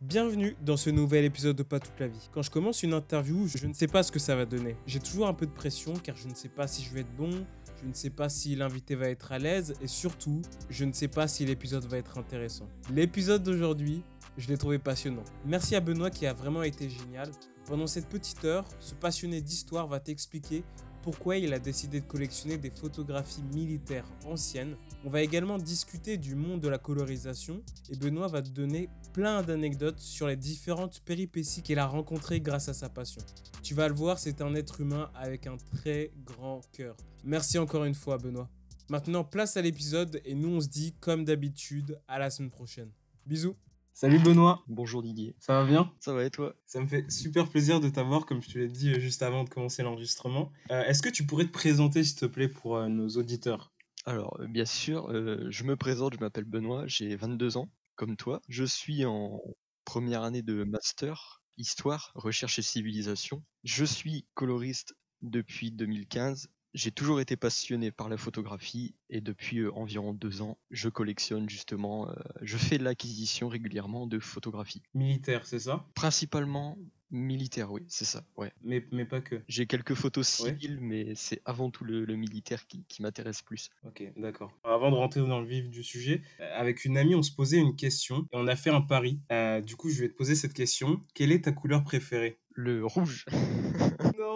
Bienvenue dans ce nouvel épisode de Pas toute la vie. Quand je commence une interview, je ne sais pas ce que ça va donner. J'ai toujours un peu de pression car je ne sais pas si je vais être bon, je ne sais pas si l'invité va être à l'aise et surtout, je ne sais pas si l'épisode va être intéressant. L'épisode d'aujourd'hui, je l'ai trouvé passionnant. Merci à Benoît qui a vraiment été génial. Pendant cette petite heure, ce passionné d'histoire va t'expliquer pourquoi il a décidé de collectionner des photographies militaires anciennes. On va également discuter du monde de la colorisation et Benoît va te donner plein d'anecdotes sur les différentes péripéties qu'il a rencontrées grâce à sa passion. Tu vas le voir, c'est un être humain avec un très grand cœur. Merci encore une fois Benoît. Maintenant, place à l'épisode et nous on se dit comme d'habitude à la semaine prochaine. Bisous Salut Benoît, Bonjour Didier. ça va bien? Ça va et toi? Ça me fait super plaisir de t'avoir, comme je te l'ai dit euh, juste avant de commencer l'enregistrement. Euh, Est-ce que tu pourrais te présenter, s'il te plaît, pour euh, nos auditeurs? Alors, bien sûr, euh, je me présente, je m'appelle Benoît, j'ai 22 ans, comme toi. Je suis en première année de master, histoire, recherche et civilisation. Je suis coloriste depuis 2015. J'ai toujours été passionné par la photographie et depuis euh, environ deux ans, je collectionne justement, euh, je fais l'acquisition régulièrement de photographies. Militaire, c'est ça? Principalement militaires, oui, c'est ça, ouais. mais, mais pas que. J'ai quelques photos Ouais. civiles, mais c'est avant tout le, le militaire qui, qui m'intéresse plus. Ok, d'accord. Avant de rentrer dans le vif du sujet, euh, avec une amie, on se posait une question et on a fait un pari. Euh, du coup, je vais te poser cette question. Quelle est ta couleur préférée? Le rouge.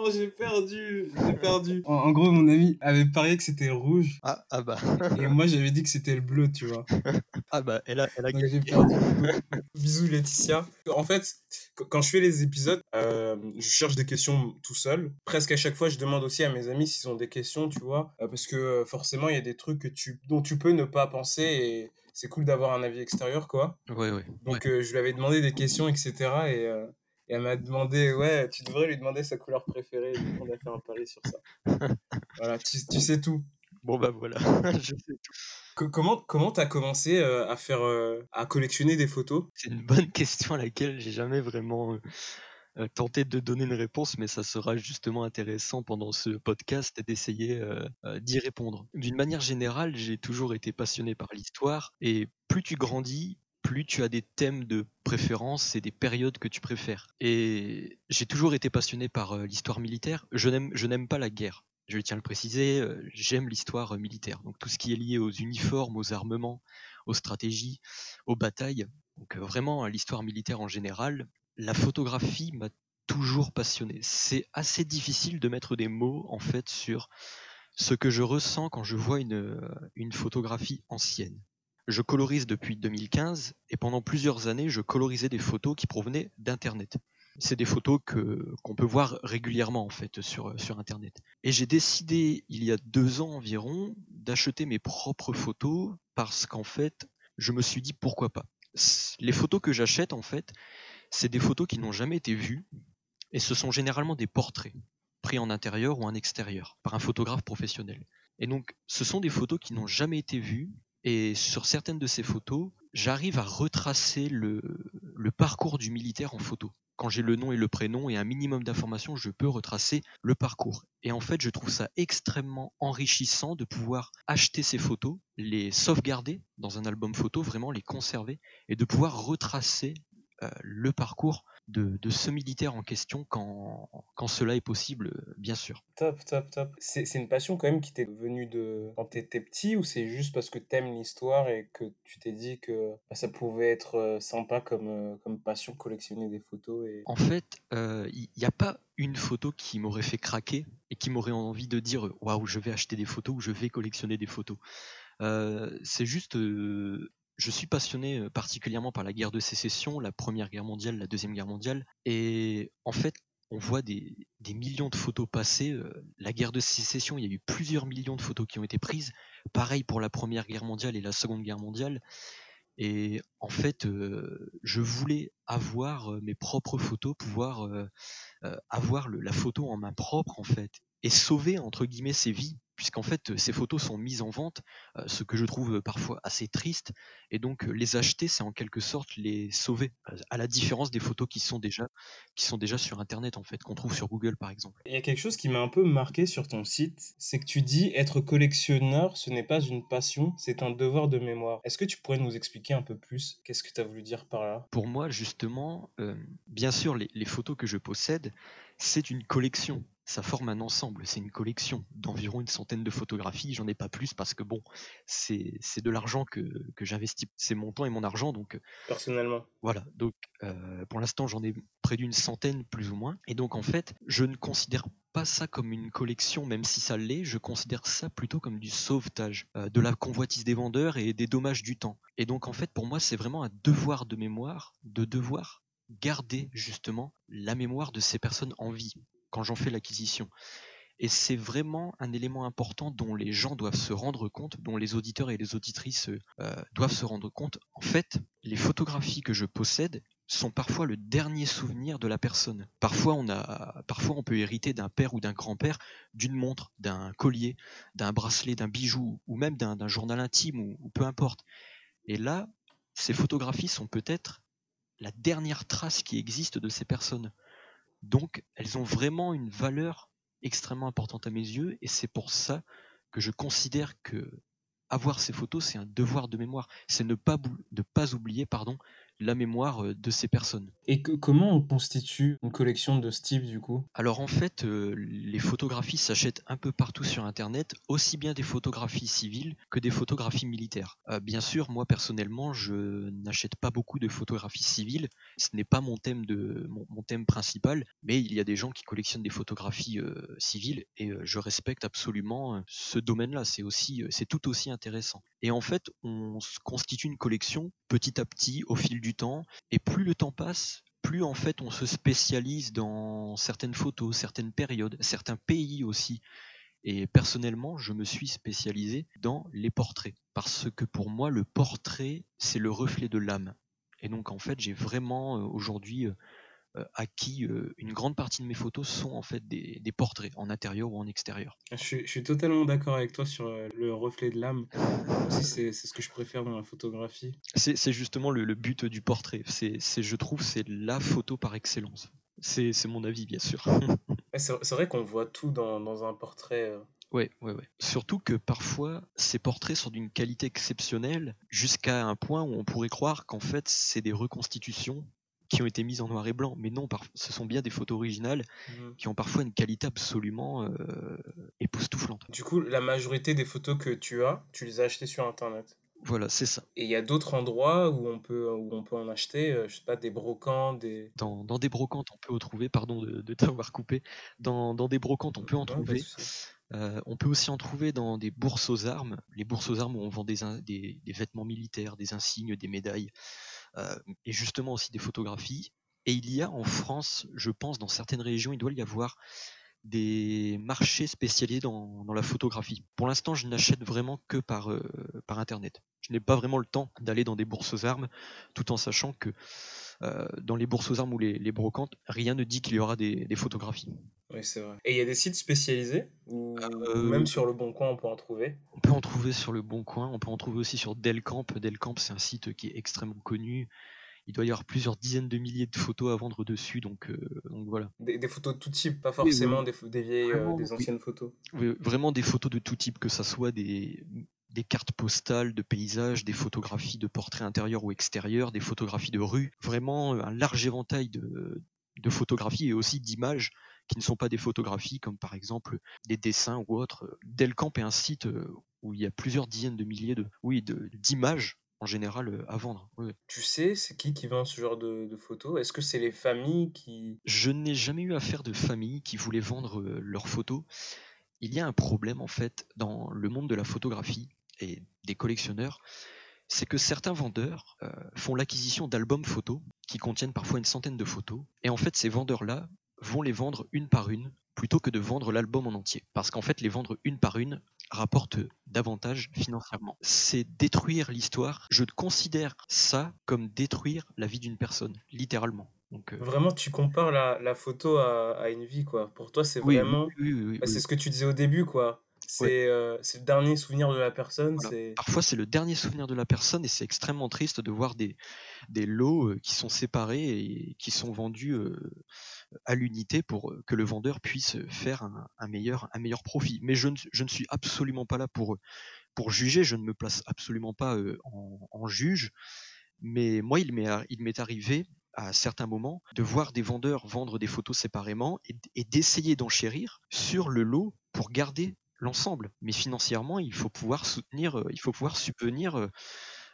Non, j'ai perdu, j'ai perdu. En, en gros, mon ami avait parié que c'était rouge Ah, ah bah, et moi j'avais dit que c'était le bleu, tu vois. ah bah, elle a, elle a Donc gagné. j'ai perdu. Bisous Laetitia. En fait, qu- quand je fais les épisodes, euh, je cherche des questions tout seul. Presque à chaque fois, je demande aussi à mes amis s'ils ont des questions, tu vois, euh, parce que euh, forcément, il y a des trucs que tu, dont tu peux ne pas penser et c'est cool d'avoir un avis extérieur, quoi. Ouais, ouais. Donc euh, je lui avais demandé des questions, etc. Et, euh, et elle m'a demandé, ouais, tu devrais lui demander sa couleur préférée. On a fait un pari sur ça. voilà, tu, tu sais tout. Bon bah voilà, je sais tout. Co- comment comment t'as commencé euh, à faire, euh, à collectionner des photos? C'est une bonne question à laquelle j'ai jamais vraiment euh, tenté de donner une réponse, mais ça sera justement intéressant pendant ce podcast d'essayer d'y répondre. D'une manière générale, j'ai toujours été passionné par l'histoire, et plus tu grandis, plus tu as des thèmes de préférence et des périodes que tu préfères. Et j'ai toujours été passionné par euh, l'histoire militaire. Je n'aime, pas la guerre. Je tiens à le préciser, euh, j'aime l'histoire euh, militaire. Donc tout ce qui est lié aux uniformes, aux armements, aux stratégies, aux batailles. Donc vraiment à l'histoire militaire en général. La photographie m'a toujours passionné. C'est assez difficile de mettre des mots en fait sur ce que je ressens quand je vois une photographie ancienne. Je colorise depuis 2015 et pendant plusieurs années, je colorisais des photos qui provenaient d'Internet. C'est des photos que qu'on peut voir régulièrement en fait sur, sur Internet. Et j'ai décidé il y a deux ans environ d'acheter mes propres photos parce qu'en fait, je me suis dit pourquoi pas. Les photos que j'achète en fait, c'est des photos qui n'ont jamais été vues et ce sont généralement des portraits pris en intérieur ou en extérieur par un photographe professionnel. Et donc, ce sont des photos qui n'ont jamais été vues et sur certaines de ces photos, j'arrive à retracer le, parcours du militaire en photo. Quand j'ai le nom et le prénom et un minimum d'informations, je peux retracer le parcours. Et en fait, je trouve ça extrêmement enrichissant de pouvoir acheter ces photos, les sauvegarder dans un album photo, vraiment les conserver, et de pouvoir retracer euh, le parcours de, de ce militaire en question quand, quand cela est possible, euh, bien sûr. Top, top, top. C'est c'est une passion quand même qui t'est venue de quand t'étais petit ou c'est juste parce que t'aimes l'histoire et que tu t'es dit que bah, ça pouvait être euh, sympa comme, euh, comme passion collectionner des photos et... En fait, euh, il n'y a pas une photo qui m'aurait fait craquer et qui m'aurait envie de dire euh, waouh, je vais acheter des photos ou je vais collectionner des photos. Euh, c'est juste, euh, je suis passionné euh, particulièrement par la guerre de sécession, la Première Guerre mondiale, la Deuxième Guerre mondiale, et en fait, on voit des, millions de photos passer. euh, La guerre de sécession, il y a eu plusieurs millions de photos qui ont été prises. Pareil pour la Première Guerre mondiale et la Seconde Guerre mondiale. Et en fait, euh, je voulais avoir mes propres photos, pouvoir avoir la photo en main propre en fait, et sauver entre guillemets ces vies puisqu'en fait ces photos sont mises en vente, ce que je trouve parfois assez triste, et donc les acheter, c'est en quelque sorte les sauver, à la différence des photos qui sont déjà, qui sont déjà sur Internet en fait, qu'on trouve sur Google par exemple. Il y a quelque chose qui m'a un peu marqué sur ton site, c'est que tu dis être collectionneur, ce n'est pas une passion, c'est un devoir de mémoire. Est-ce que tu pourrais nous expliquer un peu plus qu'est-ce que tu as voulu dire par là? Pour moi justement, bien sûr les photos que je possède, c'est une collection ça forme un ensemble, c'est une collection d'environ une centaine de photographies, j'en ai pas plus parce que bon, c'est de l'argent que, que j'investis, c'est mon temps et mon argent, donc... Personnellement. Voilà, donc euh, pour l'instant j'en ai près d'une centaine plus ou moins, et donc en fait, je ne considère pas ça comme une collection, même si ça l'est, je considère ça plutôt comme du sauvetage, euh, de la convoitise des vendeurs et des dommages du temps. Et donc en fait, pour moi, c'est vraiment un devoir de mémoire, de devoir garder justement la mémoire de ces personnes en vie quand j'en fais l'acquisition. Et c'est vraiment un élément important dont les gens doivent se rendre compte, dont les auditeurs et les auditrices euh, doivent se rendre compte. En fait, les photographies que je possède sont parfois le dernier souvenir de la personne. Parfois, on, a, parfois on peut hériter d'un père ou d'un grand-père d'une montre, d'un collier, d'un bracelet, d'un bijou, ou même d'un journal intime, ou peu importe. Et là, ces photographies sont peut-être la dernière trace qui existe de ces personnes. Donc, elles ont vraiment une valeur extrêmement importante à mes yeux, et c'est pour ça que je considère que avoir ces photos, c'est un devoir de mémoire. C'est ne pas, ne pas oublier pardon, la mémoire euh, de ces personnes. Et comment on constitue une collection de ce type du coup? Alors en fait, euh, les photographies s'achètent un peu partout sur Internet, aussi bien des photographies civiles que des photographies militaires. Euh, bien sûr, moi personnellement, je n'achète pas beaucoup de photographies civiles. Ce n'est pas mon thème de mon, thème principal, mais il y a des gens qui collectionnent des photographies civiles et je respecte absolument ce domaine-là. C'est aussi, c'est tout aussi intéressant. Et en fait, on constitue une collection petit à petit au fil du temps. Et plus le temps passe, plus en fait on se spécialise dans certaines photos, certaines périodes, certains pays aussi. Et personnellement, je me suis spécialisé dans les portraits. Parce que pour moi, le portrait, c'est le reflet de l'âme. Et donc en fait, j'ai vraiment euh, aujourd'hui euh, à qui euh, une grande partie de mes photos sont en fait des, portraits en intérieur ou en extérieur. Je suis, totalement d'accord avec toi sur euh, le reflet de l'âme. c'est ce que je préfère dans la photographie. C'est justement le, but du portrait. C'est, je trouve, c'est la photo par excellence. C'est mon avis, bien sûr. c'est vrai qu'on voit tout dans, dans un portrait. Ouais, ouais, ouais. Surtout que parfois, ces portraits sont d'une qualité exceptionnelle jusqu'à un point où on pourrait croire qu'en fait, c'est des reconstitutions qui ont été mises en noir et blanc. Mais non, ce sont bien des photos originales mmh. qui ont parfois une qualité absolument euh, époustouflante. Du coup, la majorité des photos que tu as, tu les as achetées sur Internet voilà, c'est ça. Et il y a d'autres endroits où on peut, où on peut en acheter, euh, je sais pas, des brocantes, des... Dans, dans des brocantes, on peut en trouver, pardon de, de t'avoir coupé, dans, dans, des brocantes, on peut en trouver. Euh, on peut aussi en trouver dans des bourses aux armes, les bourses aux armes où on vend des, des, des vêtements militaires, des insignes, des médailles. Euh, et justement aussi des photographies. Et il y a en France, je pense, dans certaines régions, il doit y avoir des marchés spécialisés dans, la photographie. Pour l'instant, je n'achète vraiment que euh, par Internet. Je n'ai pas vraiment le temps d'aller dans des bourses aux armes, tout en sachant que euh, dans les bourses aux armes ou les, brocantes, rien ne dit qu'il y aura des, photographies. Oui, c'est vrai. Et il y a des sites spécialisés ou euh, même sur le Bon Coin, on peut en trouver? On peut en trouver sur le Bon Coin, on peut en trouver aussi sur Delcamp. Delcamp, c'est un site qui est extrêmement connu. Il doit y avoir plusieurs dizaines de milliers de photos à vendre dessus, donc, euh, voilà. Des, photos de tout type, pas forcément des, des, vieilles, des anciennes photos. vraiment des photos de tout type, que ce soit des, des cartes postales de paysages, des photographies de portraits intérieurs ou extérieurs, des photographies de rue, vraiment un large éventail de, photographies et aussi d'images qui ne sont pas des photographies comme par exemple des dessins ou autres. Delcamp est un site euh, où il y a plusieurs dizaines de milliers de, oui, d'images en général euh, à vendre. Tu sais, c'est qui qui vend ce genre de, photos? Est-ce que c'est les familles qui... Je n'ai jamais eu affaire de familles qui voulaient vendre euh, leurs photos. Il y a un problème en fait dans le monde de la photographie et des collectionneurs, c'est que certains vendeurs euh, font l'acquisition d'albums photos qui contiennent parfois une centaine de photos, et en fait ces vendeurs-là vont les vendre une par une plutôt que de vendre l'album en entier. Parce qu'en fait les vendre une par une rapporte davantage financièrement. C'est détruire l'histoire. Je considère ça comme détruire la vie d'une personne, littéralement. Donc, euh, Vraiment, tu compares la, la photo à, à, une vie, quoi. Pour toi, c'est vraiment... Oui, oui, oui, c'est ce que tu disais au début, quoi c'est le dernier souvenir de la personne. Parfois, c'est le dernier souvenir de la personne et c'est extrêmement triste de voir des, des lots qui sont séparés et qui sont vendus à l'unité pour que le vendeur puisse faire un, meilleur, un meilleur profit. Mais je ne, je ne, suis absolument pas là pour, pour juger, je ne me place absolument pas en, en juge. Mais moi, il m'est arrivé à certains moments de voir des vendeurs vendre des photos séparément et, d'essayer d'enchérir sur le lot pour garder l'ensemble. Mais financièrement, il faut pouvoir soutenir, euh, il faut pouvoir subvenir. Euh,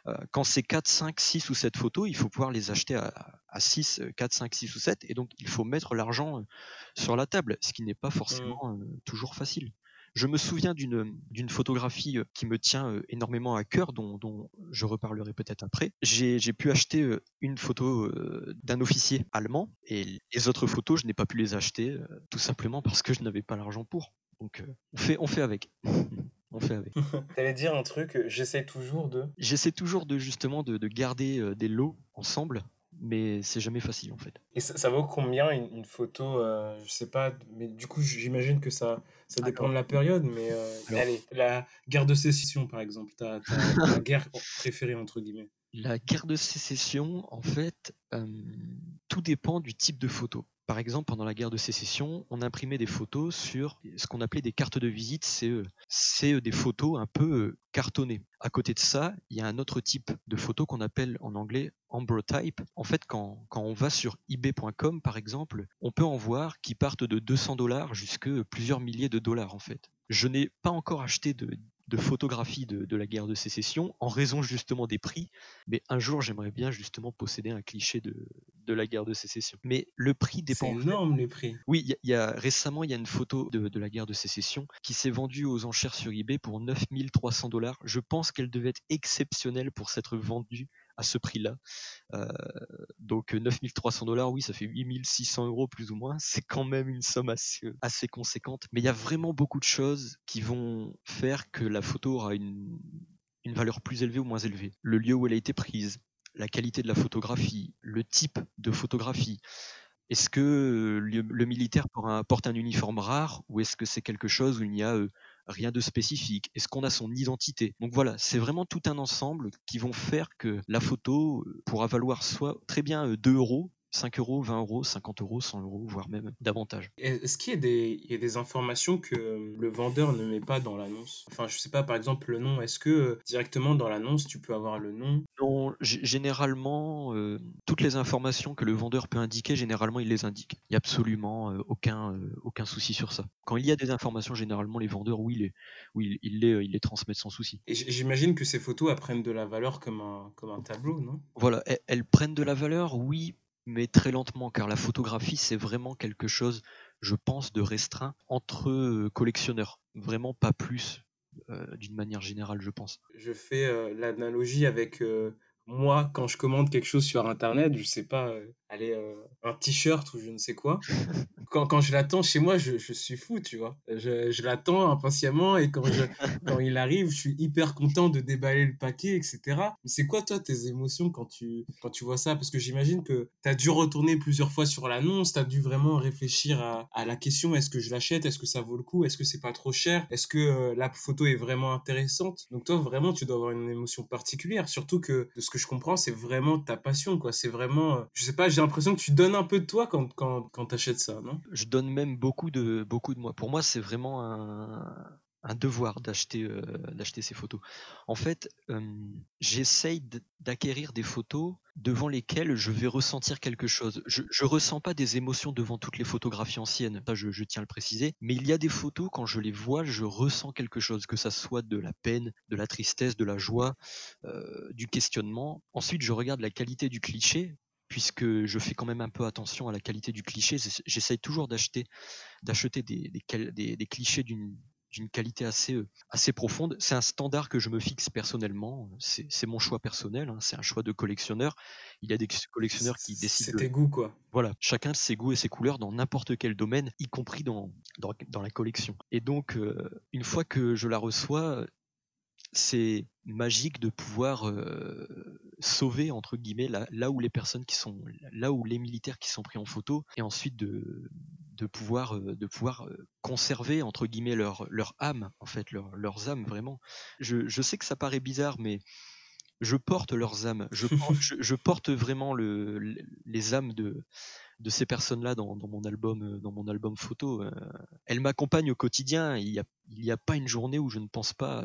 euh, quand c'est 4, 5, 6 ou 7 photos, il faut pouvoir les acheter à, à 6, 4, 5, 6 ou 7. Et donc, il faut mettre l'argent sur la table, ce qui n'est pas mmh. forcément toujours facile. Je me souviens d'une photographie qui me tient énormément à cœur, dont, je reparlerai peut-être après. J'ai pu acheter une photo d'un officier allemand et les autres photos, je n'ai pas pu les acheter tout simplement parce que je n'avais pas l'argent pour. Donc on fait, on fait avec. on fait avec. T'allais dire un truc, j'essaie toujours de. J'essaie toujours de justement de, de garder des lots ensemble mais c'est jamais facile en fait. Et ça, vaut combien une, photo euh, Je sais pas, mais du coup j'imagine que ça, ça dépend de la période, mais euh, allez, la guerre de sécession par exemple, ta, ta, guerre préférée entre guillemets. La guerre de sécession, en fait, euh, tout dépend du type de photo. Par exemple, pendant la guerre de sécession, on imprimait des photos sur ce qu'on appelait des cartes de visite, c'est c'est des photos un peu cartonnées. À côté de ça, il y a un autre type de photo qu'on appelle en anglais ambrotype. En fait, quand, quand on va sur ebay.com, par exemple, on peut en voir qui partent de 200 dollars jusqu'à plusieurs milliers de dollars, en fait. Je n'ai pas encore acheté de de photographie de, la guerre de sécession en raison justement des prix. Mais un jour, j'aimerais bien justement posséder un cliché de, la guerre de sécession. Mais le prix dépend. C'est énorme les prix. Oui, il y, a récemment il y a une photo de, la guerre de sécession qui s'est vendue aux enchères sur eBay pour 9300 dollars. Je pense qu'elle devait être exceptionnelle pour s'être vendue à ce prix-là. Euh, donc 9300 dollars, oui, ça fait 8600 euros plus ou moins. C'est quand même une somme assez, conséquente. Mais il y a vraiment beaucoup de choses qui vont faire que la photo aura une, valeur plus élevée ou moins élevée. Le lieu où elle a été prise, la qualité de la photographie, le type de photographie. Est-ce que le, militaire porte un uniforme rare ou est-ce que c'est quelque chose où il n'y a euh, rien de spécifique. Est-ce qu'on a son identité? Donc voilà, c'est vraiment tout un ensemble qui vont faire que la photo euh, pourra valoir soit très bien 2 euh, euros, 5 euros, 20 euros, 50 euros, 100 euros, voire même davantage. Est-ce qu'il y, a des informations que le vendeur ne met pas dans l'annonce? Enfin, je sais pas, par exemple, le nom. Est-ce que euh, directement dans l'annonce, tu peux avoir le nom? Non, généralement, euh, toutes les informations que le vendeur peut indiquer, généralement, il les indique. Il n'y a absolument euh, aucun, aucun souci sur ça. Quand il y a des informations, généralement, les vendeurs, oui, les, oui les, ils les transmettent sans souci. Et j'imagine que ces photos prennent de la valeur comme un, comme un tableau, non? Voilà, elles prennent de la valeur, oui, mais très lentement, car la photographie, c'est vraiment quelque chose, je pense, de restreint entre euh, collectionneurs. Vraiment pas plus, euh, d'une manière générale, je pense. Je fais euh, l'analogie avec moi, quand je commande quelque chose sur Internet, je sais pas, aller un t-shirt ou je ne sais quoi. Quand, quand je l'attends chez moi, je, je, suis fou, tu vois. Je, je l'attends impatiemment et quand, je, quand il arrive, je suis hyper content de déballer le paquet, etc. Mais c'est quoi, toi, tes émotions quand tu, quand tu vois ça? Parce que j'imagine que tu as dû retourner plusieurs fois sur l'annonce, tu as dû vraiment réfléchir à, à la question est-ce que je l'achète? Est-ce que ça vaut le coup? Est-ce que c'est pas trop cher? Est-ce que euh, la photo est vraiment intéressante? Donc, toi, vraiment, tu dois avoir une émotion particulière. Surtout que, de ce que je comprends, c'est vraiment ta passion, quoi. C'est vraiment, euh, je sais pas, j'ai l'impression que tu donnes un peu de toi quand, quand, quand tu achètes ça, non? Je donne même beaucoup de, beaucoup de moi. Pour moi, c'est vraiment un, un devoir d'acheter euh, ces photos. En fait, euh, j'essaye d'acquérir des photos devant lesquelles je vais ressentir quelque chose. Je, je ressens pas des émotions devant toutes les photographies anciennes, ça je, tiens à le préciser, mais il y a des photos quand je les vois, je ressens quelque chose, que ça soit de la peine, de la tristesse, de la joie, euh, du questionnement. Ensuite, je regarde la qualité du cliché puisque je fais quand même un peu attention à la qualité du cliché. J'essaye toujours d'acheter, d'acheter des, des, clichés d'une d'une qualité assez, euh, assez profonde. C'est un standard que je me fixe personnellement. C'est mon choix personnel. Hein. C'est un choix de collectionneur. Il y a des collectionneurs qui décident. C'est tes goûts, quoi. Voilà. Chacun ses goûts et ses couleurs dans n'importe quel domaine, y compris dans, dans, la collection. Et donc, euh, une fois que je la reçois, c'est magique de pouvoir euh, sauver entre guillemets là, où les personnes qui sont là où les militaires qui sont pris en photo et ensuite de, de pouvoir, de pouvoir conserver entre guillemets leur, leur âme, en fait, leur, leurs âmes vraiment. Je, je sais que ça paraît bizarre, mais je porte leurs âmes. Je, je, porte vraiment le, les âmes de, de ces personnes-là dans, dans, mon album, dans mon album photo. elles m'accompagnent au quotidien. Il n'y a, il a pas une journée où je ne pense pas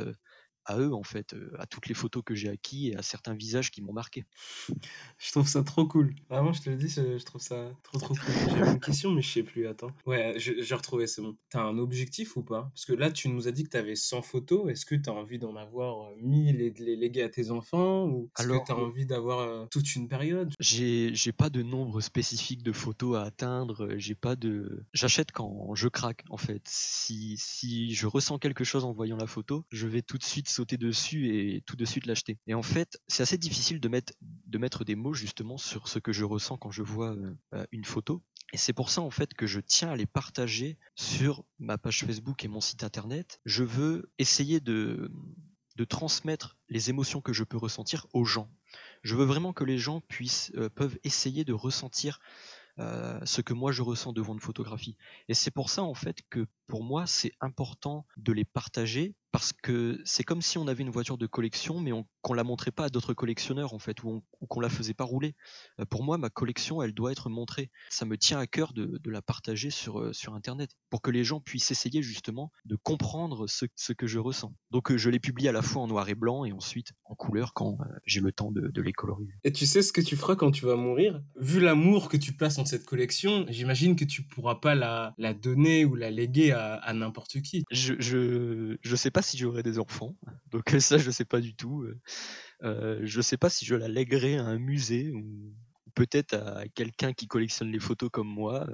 à eux en fait, à toutes les photos que j'ai acquis et à certains visages qui m'ont marqué. Je trouve ça trop cool. Vraiment, je te le dis, je trouve ça trop trop cool. J'avais une question, mais je sais plus. Attends. Ouais, j'ai retrouvé, c'est bon. T'as un objectif ou pas? Parce que là, tu nous as dit que t'avais 100 photos. Est-ce que t'as envie d'en avoir 1000 et de les léguer à tes enfants Ou est-ce que t'as euh, envie d'avoir euh, toute une période? J'ai pas de nombre spécifique de photos à atteindre. J'ai pas de. J'achète quand je craque en fait. Si, si je ressens quelque chose en voyant la photo, je vais tout de suite sauter dessus et tout de suite l'acheter. Et en fait, c'est assez difficile de mettre, de mettre des mots justement sur ce que je ressens quand je vois euh, euh, une photo. Et c'est pour ça en fait que je tiens à les partager sur ma page Facebook et mon site internet. Je veux essayer de, de transmettre les émotions que je peux ressentir aux gens. Je veux vraiment que les gens puissent euh, peuvent essayer de ressentir ce que moi je ressens devant une photographie. Et c'est pour ça en fait que pour moi c'est important de les partager parce que c'est comme si on avait une voiture de collection, mais qu'on la montrait pas à d'autres collectionneurs en fait, ou, qu'on la faisait pas rouler. Euh, pour moi, ma collection, elle doit être montrée. Ça me tient à cœur de, la partager sur euh, sur Internet, pour que les gens puissent essayer justement de comprendre ce, que je ressens. Donc euh, je les publie à la fois en noir et blanc et ensuite en couleur quand j'ai le temps de, les colorier. Et tu sais ce que tu feras quand tu vas mourir? Vu l'amour que tu places en cette collection, j'imagine que tu pourras pas la, la donner ou la léguer à, n'importe qui. Je, je je sais pas si j'aurai des enfants. Donc euh, ça, je sais pas du tout. Euh, euh, je sais pas si je la lèguerai à un musée ou peut-être à quelqu'un qui collectionne les photos comme moi.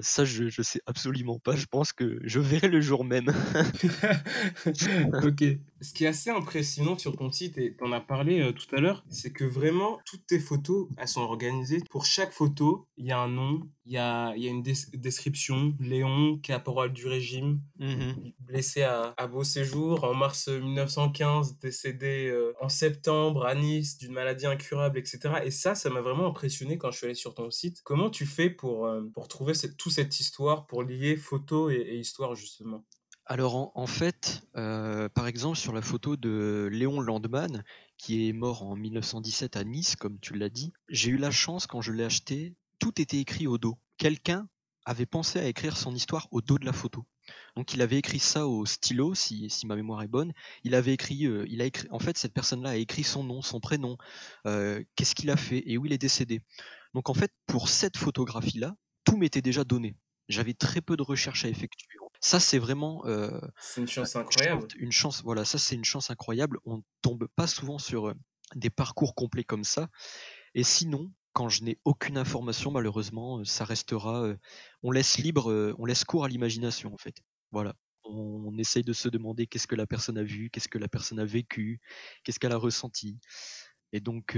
ça, je, je sais absolument pas. Je pense que je verrai le jour même. ok ce qui est assez impressionnant sur ton site, et tu en as parlé euh, tout à l'heure, c'est que vraiment, toutes tes photos, elles sont organisées. Pour chaque photo, il y a un nom, il y a, y a une description. Léon, caporal du régime, mmh blessé à, à, Beau Séjour, en mars 1915, décédé euh, en septembre à Nice d'une maladie incurable, etc. Et ça, ça m'a vraiment impressionné quand je suis allé sur ton site. Comment tu fais pour, euh, pour trouver cette, toute cette histoire, pour lier photo et, et histoire, justement? Alors en, fait, euh, par exemple sur la photo de Léon Landman, qui est mort en 1917 à Nice, comme tu l'as dit, j'ai eu la chance quand je l'ai acheté, tout était écrit au dos. Quelqu'un avait pensé à écrire son histoire au dos de la photo. Donc il avait écrit ça au stylo, si, ma mémoire est bonne. Il avait écrit, euh, écrit, en fait cette personne-là a écrit son nom, son prénom, euh, qu'est-ce qu'il a fait? Et où il est décédé. Donc en fait pour cette photographie-là, tout m'était déjà donné. J'avais très peu de recherches à effectuer. Ça, c'est vraiment. Euh, c'est une chance incroyable. Une chance, voilà, ça, c'est une chance incroyable. On tombe pas souvent sur euh, des parcours complets comme ça. Et sinon, quand je n'ai aucune information, malheureusement, euh, ça restera. on laisse libre, on laisse cours à l'imagination, en fait. Voilà. On, essaye de se demander qu'est-ce que la personne a vu, qu'est-ce que la personne a vécu, qu'est-ce qu'elle a ressenti. Et donc,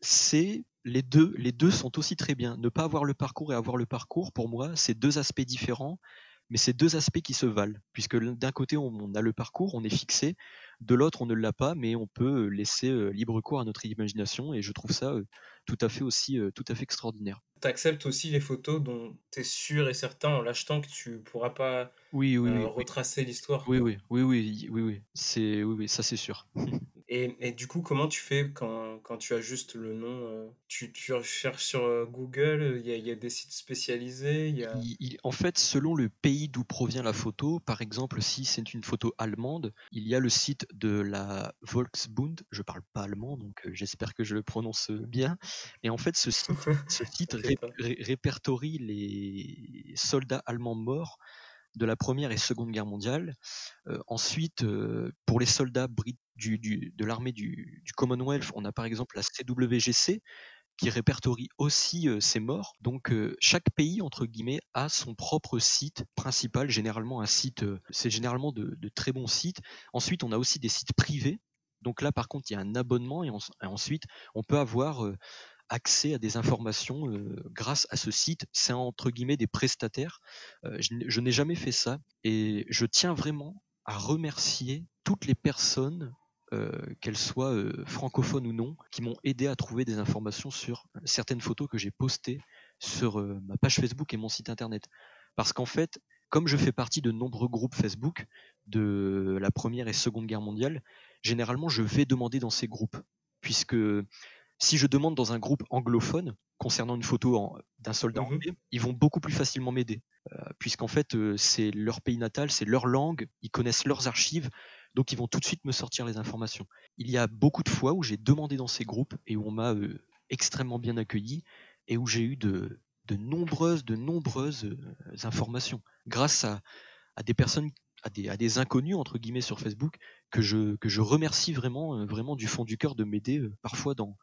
c'est les deux, les deux sont aussi très bien. Ne pas avoir le parcours et avoir le parcours, pour moi, c'est deux aspects différents mais c'est deux aspects qui se valent, puisque d'un côté on, a le parcours, on est fixé, de l'autre on ne l'a pas, mais on peut laisser euh, libre cours à notre imagination, et je trouve ça euh, tout à fait aussi euh, tout à fait extraordinaire. Tu acceptes aussi les photos dont tu es sûr et certain en l'achetant que tu pourras pas oui, oui, retracer l'histoire. Oui, oui, oui, oui, oui, oui, c'est oui, oui, ça c'est sûr. Et, et, du coup, comment tu fais quand, quand tu as juste le nom euh, tu, tu, recherches sur euh, Google Il y a, il y a des sites spécialisés il y a... En fait, selon le pays d'où provient la photo, par exemple, si c'est une photo allemande, il y a le site de la Volksbund. Je parle pas allemand, donc euh, j'espère que je le prononce bien. Et en fait, ce site, ce site répertorie les soldats allemands morts de la Première et Seconde Guerre mondiale. Euh, ensuite, euh, pour les soldats du, de l'armée du, Commonwealth, on a par exemple la CWGC qui répertorie aussi euh, ces morts. Donc chaque pays, entre guillemets, a son propre site principal, généralement un site, c'est généralement de, très bons sites. Ensuite, on a aussi des sites privés. Donc là, par contre, il y a un abonnement et ensuite, on peut avoir accès à des informations grâce à ce site. C'est entre guillemets des prestataires. je, n'ai jamais fait ça et je tiens vraiment à remercier toutes les personnes qu'elles soient francophones ou non, qui m'ont aidé à trouver des informations sur certaines photos que j'ai postées sur ma page Facebook et mon site internet. Parce qu'en fait, comme je fais partie de nombreux groupes Facebook de la Première et Seconde Guerre mondiale, généralement je vais demander dans ces groupes. Puisque si je demande dans un groupe anglophone concernant une photo d'un soldat Mmh anglais, ils vont beaucoup plus facilement m'aider. Puisqu'en fait, c'est leur pays natal, c'est leur langue, ils connaissent leurs archives, donc ils vont tout de suite me sortir les informations. Il y a beaucoup de fois où j'ai demandé dans ces groupes et où on m'a extrêmement bien accueilli et où j'ai eu de, de nombreuses, de nombreuses informations grâce à, à des personnes, à des, à des, inconnus entre guillemets sur Facebook que je, que je remercie vraiment, vraiment du fond du cœur de m'aider parfois dans,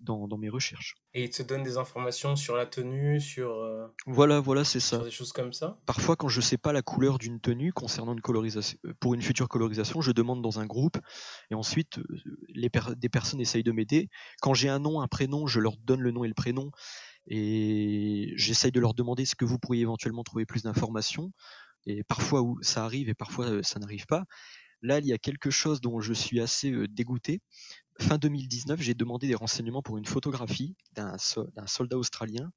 dans, dans, mes recherches. Et ils te donnent des informations sur la tenue, sur. Euh, voilà, voilà, c'est ça. Sur des choses comme ça. Parfois, quand je sais pas la couleur d'une tenue concernant une colorisation, pour une future colorisation, je demande dans un groupe et ensuite les des personnes essayent de m'aider. Quand j'ai un nom, un prénom, je leur donne le nom et le prénom et j'essaye de leur demander ce que vous pourriez éventuellement trouver plus d'informations. Et parfois où ça arrive et parfois ça n'arrive pas. Là, il y a quelque chose dont je suis assez dégoûté. Fin 2019, j'ai demandé des renseignements pour une photographie d'un soldat australien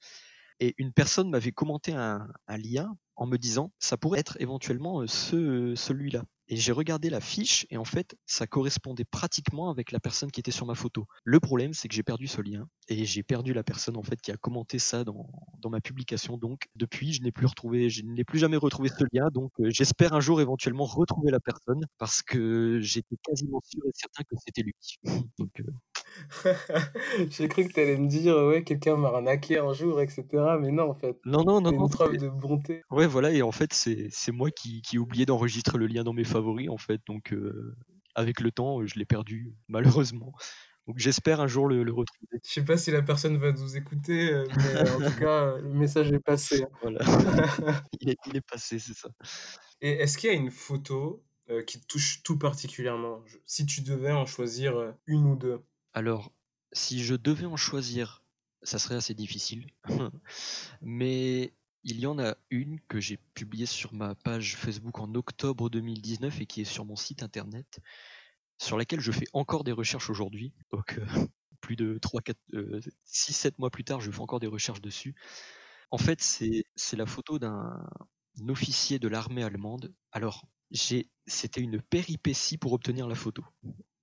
et une personne m'avait commenté un, un, lien en me disant ça pourrait être éventuellement ce, celui-là. Et j'ai regardé la fiche et en fait, ça correspondait pratiquement avec la personne qui était sur ma photo. Le problème, c'est que j'ai perdu ce lien et j'ai perdu la personne en fait qui a commenté ça dans, ma publication. Donc depuis, je n'ai plus retrouvé, je n'ai plus jamais retrouvé ce lien. Donc euh, j'espère un jour éventuellement retrouver la personne parce que j'étais quasiment sûr et certain que c'était lui. euh, J'ai cru que tu allais me dire, ouais, quelqu'un m'a arnaqué un jour, etc. Mais non, en fait. Non, non, non. C'est une preuve de bonté. Ouais, voilà. Et en fait, c'est moi qui, qui ai oublié d'enregistrer le lien dans mes favoris, en fait. Donc, euh, avec le temps, je l'ai perdu, malheureusement. Donc, j'espère un jour le, le, retrouver. Je sais pas si la personne va nous écouter, euh, mais en tout cas, le message est passé. Voilà. il, est, il est passé, c'est ça. Et est-ce qu'il y a une photo euh, qui te touche tout particulièrement? Je- Si tu devais en choisir euh, une ou deux. Alors, si je devais en choisir, ça serait assez difficile. Mais il y en a une que j'ai publiée sur ma page Facebook en octobre 2019 et qui est sur mon site internet, sur laquelle je fais encore des recherches aujourd'hui. Donc, euh, plus de 3, 4, 6, 7 mois plus tard, je fais encore des recherches dessus. En fait, c'est la photo d'un officier de l'armée allemande. Alors, c'était une péripétie pour obtenir la photo.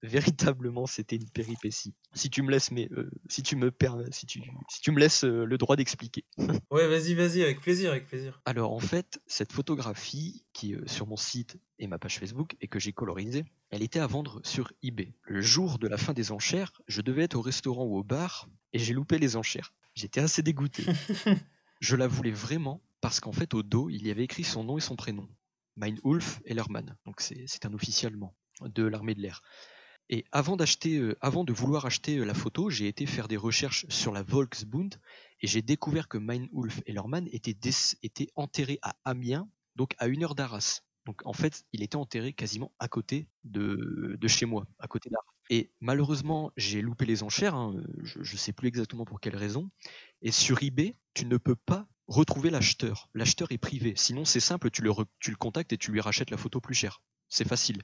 Véritablement, c'était une péripétie. Si tu me laisses, mais euh, si tu me permets, si tu, si tu me laisses euh, le droit d'expliquer. Ouais, vas-y, vas-y, avec plaisir, avec plaisir. Alors en fait, cette photographie qui est euh, sur mon site et ma page Facebook et que j'ai colorisée, elle était à vendre sur eBay. Le jour de la fin des enchères, je devais être au restaurant ou au bar et j'ai loupé les enchères. J'étais assez dégoûté. je la voulais vraiment parce qu'en fait au dos, il y avait écrit son nom et son prénom. Meinulf Ellermann. Donc c'est c'est un officier allemand de l'armée de l'air. Et avant d'acheter, euh, avant de vouloir acheter euh, la photo, j'ai été faire des recherches sur la Volksbund et j'ai découvert que Meinulf Ellermann était, des- était enterré à Amiens, donc à une heure d'Arras. Donc en fait, il était enterré quasiment à côté de, de chez moi, à côté d'Arras. Et malheureusement, j'ai loupé les enchères, hein, je ne sais plus exactement pour quelle raison. Et sur eBay, tu ne peux pas retrouver l'acheteur. L'acheteur est privé. Sinon, c'est simple, tu le, tu le contactes et tu lui rachètes la photo plus cher. C'est facile.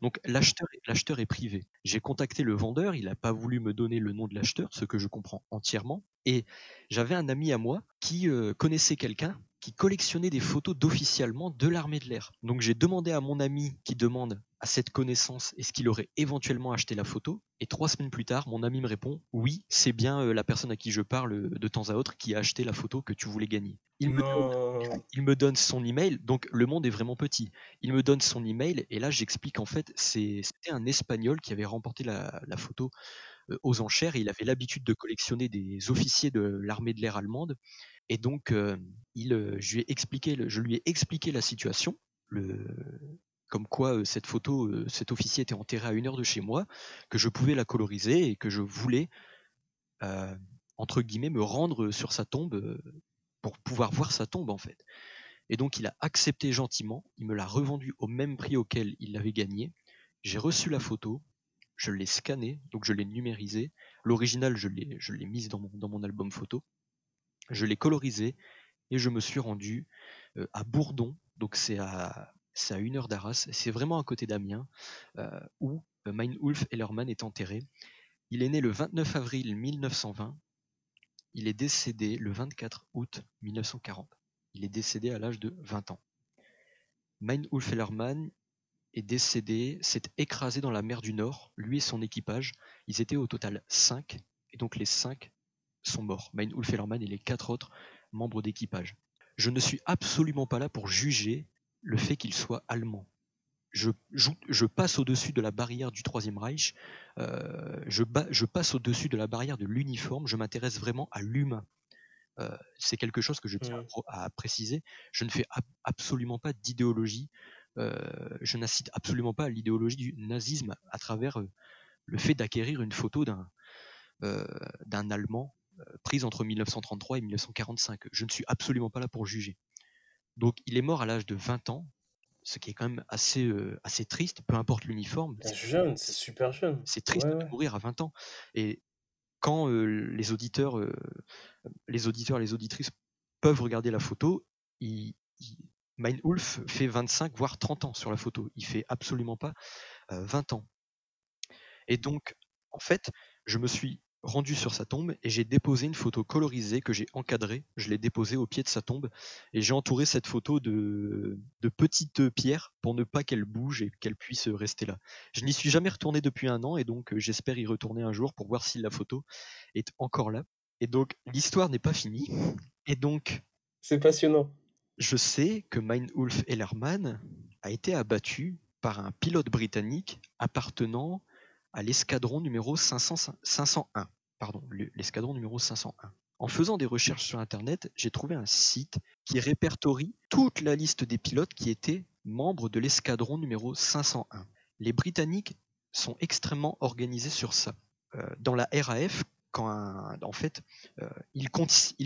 Donc l'acheteur est privé. J'ai contacté le vendeur, il n'a pas voulu me donner le nom de l'acheteur, ce que je comprends entièrement. Et j'avais un ami à moi qui euh, connaissait quelqu'un qui collectionnait des photos d'officiellement de l'armée de l'air. Donc j'ai demandé à mon ami qui demande à cette connaissance est-ce qu'il aurait éventuellement acheté la photo? Et trois semaines plus tard, mon ami me répond oui, c'est bien euh, la personne à qui je parle euh, de temps à autre qui a acheté la photo que tu voulais gagner. Il me donne il me donne son email, donc le monde est vraiment petit. Il me donne son email et là j'explique en fait c'était un Espagnol qui avait remporté la, la photo euh, aux enchères et il avait l'habitude de collectionner des officiers de l'armée de l'air allemande et donc euh, il, je lui ai expliqué, je lui ai expliqué la situation, le, comme quoi cette photo, cet officier était enterré à une heure de chez moi, que je pouvais la coloriser et que je voulais entre guillemets me rendre sur sa tombe pour pouvoir voir sa tombe en fait. Et donc il a accepté gentiment, il me l'a revendu au même prix auquel il l'avait gagné. J'ai reçu la photo, je l'ai scannée, donc je l'ai numérisée. L'original, je l'ai, je l'ai mise dans mon, dans mon album photo. Je l'ai colorisée et je me suis rendu à Bourdon, donc c'est à, c'est à une heure d'Arras, c'est vraiment à côté d'Amiens, euh, où euh, Meinulf Ellermann est enterré. Il est né le 29 avril 1920. il est décédé le 24 août 1940. Il est décédé à l'âge de 20 ans. Mein Ulfelermann est décédé, s'est écrasé dans la mer du Nord, lui et son équipage. Ils étaient au total 5, et donc les 5 sont morts. Mein Ulfelermann et les 4 autres membres d'équipage. Je ne suis absolument pas là pour juger le fait qu'il soit allemand. Je, je passe au-dessus de la barrière du Troisième Reich, euh, je, je, passe au-dessus de la barrière de l'uniforme, je m'intéresse vraiment à l'humain. Euh, c'est quelque chose que je tiens mmh. à, préciser. Je ne fais absolument pas d'idéologie, euh, je n'incite absolument pas à l'idéologie du nazisme à travers le fait d'acquérir une photo d'un d'un Allemand prise entre 1933 et 1945. Je ne suis absolument pas là pour juger. Donc il est mort à l'âge de 20 ans, ce qui est quand même assez, euh, assez triste, peu importe l'uniforme. C'est jeune, c'est super jeune. C'est triste de mourir à 20 ans. Et quand euh, les auditeurs, euh, les auditeurs, les auditrices peuvent regarder la photo, il, Meinulf fait 25 voire 30 ans sur la photo. Il fait absolument pas 20 ans. Et donc, en fait, je me suis rendu sur sa tombe et j'ai déposé une photo colorisée que j'ai encadrée. Je l'ai déposée au pied de sa tombe et j'ai entouré cette photo de, de petites pierres pour ne pas qu'elle bouge et qu'elle puisse rester là. Je n'y suis jamais retourné depuis un an et donc euh, j'espère y retourner un jour pour voir si la photo est encore là. Et donc l'histoire n'est pas finie. Et donc. C'est passionnant. Je sais que Ulf Ellerman a été abattu par un pilote britannique appartenant à l'escadron numéro 501 pardon, l'escadron numéro 501. En faisant des recherches sur Internet, j'ai trouvé un site qui répertorie toute la liste des pilotes qui étaient membres de l'escadron numéro 501. Les Britanniques sont extrêmement organisés sur ça. Euh, dans la RAF, quand en fait, euh, ils,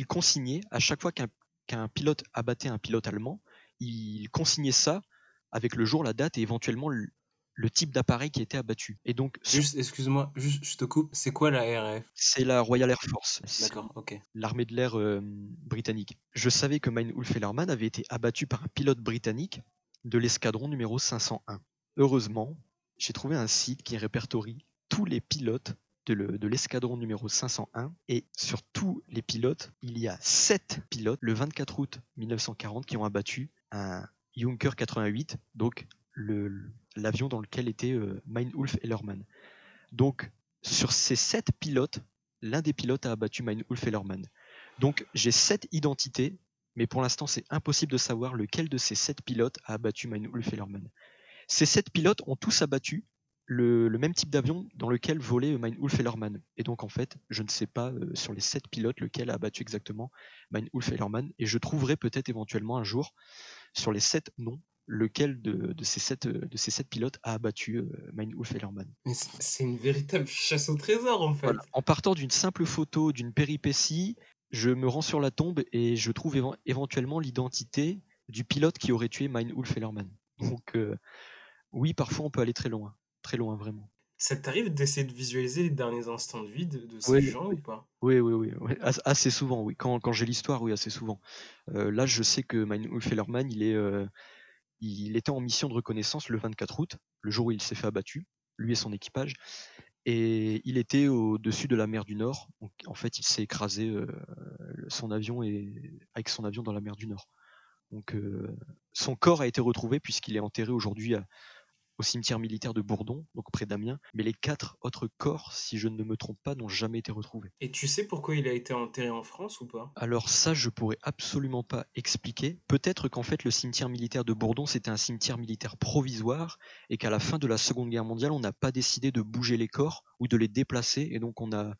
consignaient à chaque fois qu'un pilote abattait un pilote allemand, ils consignaient ça avec le jour, la date et éventuellement le type d'appareil qui était abattu. Et donc, juste, excuse-moi, juste, je te coupe. C'est quoi la RAF C'est la Royal Air Force. D'accord, ok. L'armée de l'air euh, britannique. Je savais que Mein Ulfelerman avait été abattu par un pilote britannique de l'escadron numéro 501. Heureusement, j'ai trouvé un site qui répertorie tous les pilotes de l'escadron numéro 501 et sur tous les pilotes, il y a 7 pilotes le 24 août 1940 qui ont abattu un Junker 88, donc l'avion dans lequel était euh, Meinulf Ellermann. Donc, sur ces sept pilotes, l'un des pilotes a abattu Meinulf Ellermann. Donc, j'ai sept identités, mais pour l'instant, c'est impossible de savoir lequel de ces sept pilotes a abattu Meinulf Ellermann. Ces sept pilotes ont tous abattu le, même type d'avion dans lequel volait Meinulf Ellermann. Et donc, en fait, je ne sais pas euh, sur les sept pilotes lequel a abattu exactement Meinulf Ellermann, et je trouverai peut-être éventuellement un jour sur les sept noms lequel de, ces sept, de ces sept pilotes a abattu euh, Mein Ellermann. c'est une véritable chasse au trésor en fait. En partant d'une simple photo, d'une péripétie, je me rends sur la tombe et je trouve éventuellement l'identité du pilote qui aurait tué Mein Ellermann. Donc euh, oui, parfois on peut aller très loin, très loin vraiment. Ça t'arrive d'essayer de visualiser les derniers instants de vie de, ces gens ou pas? Oui, oui, oui, assez souvent, oui. Quand, quand j'ai l'histoire, oui, assez souvent. Euh, là, je sais que Mein Ellermann, il est, il était en mission de reconnaissance le 24 août, le jour où il s'est fait abattu, lui et son équipage. Et il était au-dessus de la mer du Nord. En fait, il s'est écrasé euh, son avion avec son avion dans la mer du Nord. Euh, son corps a été retrouvé puisqu'il est enterré aujourd'hui à, au cimetière militaire de Bourdon, donc près d'Amiens, mais les quatre autres corps, si je ne me trompe pas, n'ont jamais été retrouvés. Et tu sais pourquoi il a été enterré en France ou pas? Alors ça, je pourrais absolument pas expliquer. Peut-être qu'en fait, le cimetière militaire de Bourdon, c'était un cimetière militaire provisoire, et qu'à la fin de la Seconde Guerre mondiale, on n'a pas décidé de bouger les corps ou de les déplacer, et donc on a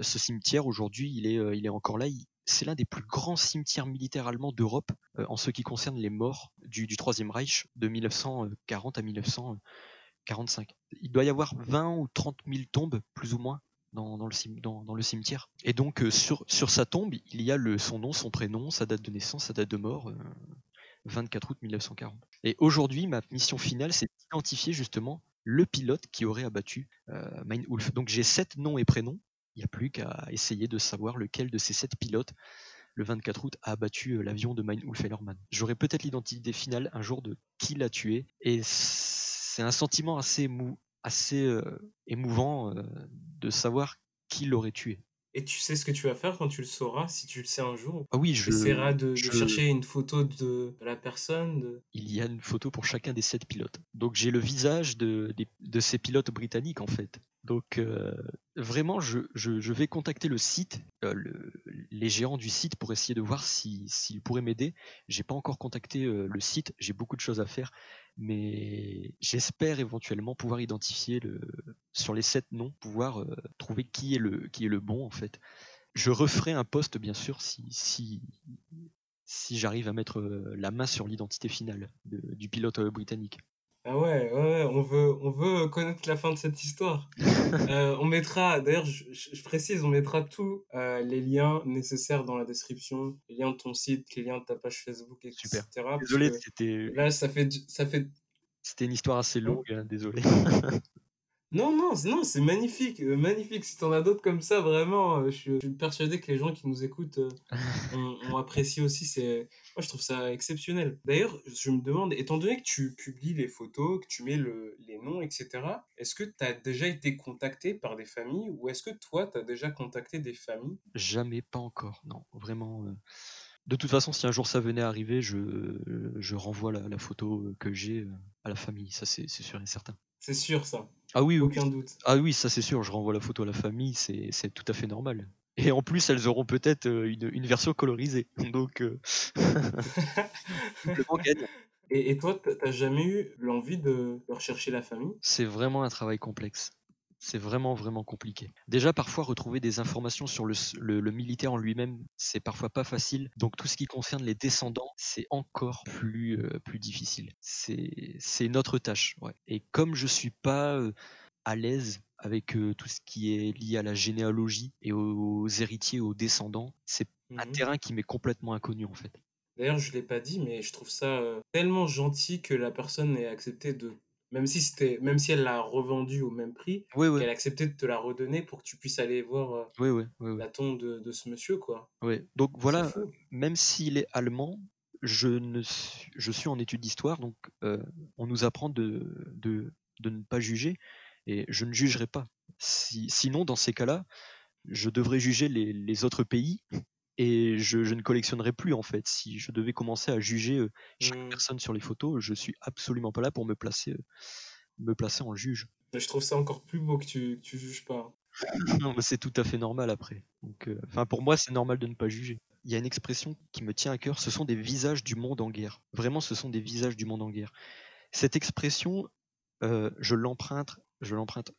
ce cimetière aujourd'hui, il est, euh, il est encore là c'est l'un des plus grands cimetières militaires allemands d'Europe euh, en ce qui concerne les morts du, Troisième Reich de 1940 à 1945. Il doit y avoir 20 ou 30 000 tombes, plus ou moins, dans, le, cimetière. Et donc, euh, sur, sa tombe, il y a son nom, son prénom, sa date de naissance, sa date de mort, 24 euh, août 1940. Et aujourd'hui, ma mission finale, c'est d'identifier justement le pilote qui aurait abattu Mein Ulf. Donc j'ai sept noms et prénoms il n'y a plus qu'à essayer de savoir lequel de ces sept pilotes, le 24 août, a abattu euh, l'avion de Mein Ellermann. J'aurai peut-être l'identité finale un jour de qui l'a tué. Et c'est un sentiment assez, assez euh, émouvant euh, de savoir qui l'aurait tué. Et tu sais ce que tu vas faire quand tu le sauras, si tu le sais un jour? Ah oui, Tu je, essaieras de, chercher une photo de, de la personne. de- il y a une photo pour chacun des sept pilotes. Donc j'ai le visage de ces pilotes britanniques en fait. Donc euh, vraiment, je, je- vais contacter le site, euh, le- les gérants du site pour essayer de voir si- s'ils pourraient m'aider. J'ai pas encore contacté euh, le site, j'ai beaucoup de choses à faire, mais j'espère éventuellement pouvoir identifier le, sur les sept noms, pouvoir trouver qui est le qui est le bon en fait. Je referai un post bien sûr si si si j'arrive à mettre la main sur l'identité finale du pilote britannique. Ah ouais, ouais, ouais, on veut, on veut connaître la fin de cette histoire. Euh, on mettra, d'ailleurs, je, je- précise, on mettra tous euh, les liens nécessaires dans la description, les liens de ton site, les liens de ta page Facebook, etc. Super. Désolé, c'était là, ça fait, ça fait c'était une histoire assez longue, hein, désolé. Non, non, c'est- non, c'est magnifique, euh, magnifique. Si t'en as d'autres comme ça, vraiment, euh, je suis, je suis persuadé que les gens qui nous écoutent euh, ont, apprécié aussi. C'est, moi, je trouve ça exceptionnel. D'ailleurs, je me demande, étant donné que tu publies les photos, que tu mets le, les noms, etc., est-ce que tu as déjà été contacté par des familles ou est-ce que toi, tu as déjà contacté des familles? Jamais, pas encore, non, vraiment. De toute façon, si un jour ça venait à arriver, je, je renvoie la, la photo que j'ai à la famille, ça c'est c'est sûr et certain. C'est sûr, ça, Ah oui, oui, aucun doute. ah oui, ça c'est sûr, je renvoie la photo à la famille, c'est c'est tout à fait normal. Et en plus, elles auront peut-être euh, une, une version colorisée, donc euh. Et, et toi, t'as jamais eu l'envie de rechercher la famille? C'est vraiment un travail complexe. C'est vraiment, vraiment compliqué. Déjà, parfois, retrouver des informations sur le, s- le- le militaire en lui-même, c'est parfois pas facile. Donc, tout ce qui concerne les descendants, c'est encore plus, euh, plus difficile. C'est c'est notre tâche. Ouais. Et comme je suis pas euh, à l'aise avec euh, tout ce qui est lié à la généalogie et aux, héritiers, aux descendants, c'est un Mhm. terrain qui m'est complètement inconnu, en fait. D'ailleurs, je l'ai pas dit, mais je trouve ça tellement gentil que la personne ait accepté de, même si c'était, même si elle l'a revendu au même prix, Oui, qu'elle oui, a accepté de te la redonner pour que tu puisses aller voir euh, oui, oui, oui, la tombe de, de ce monsieur, quoi. oui. Donc C'est voilà, fou. même s'il est allemand, je, ne suis, je suis en études d'histoire, donc euh, on nous apprend de, de, de ne pas juger, et je ne jugerai pas. Si, sinon, dans ces cas-là, je devrais juger les, les autres pays, et je, je ne collectionnerai plus, en fait. Si je devais commencer à juger euh, chaque Hmm. personne sur les photos, je suis absolument pas là pour me placer, euh, me placer en juge. Je trouve ça encore plus beau que tu, que tu juges pas. Non, mais c'est tout à fait normal après. Donc, euh, enfin, pour moi, c'est normal de ne pas juger. Il y a une expression qui me tient à cœur. Ce sont des visages du monde en guerre. Vraiment, ce sont des visages du monde en guerre. Cette expression, je l'emprunte, je l'emprunte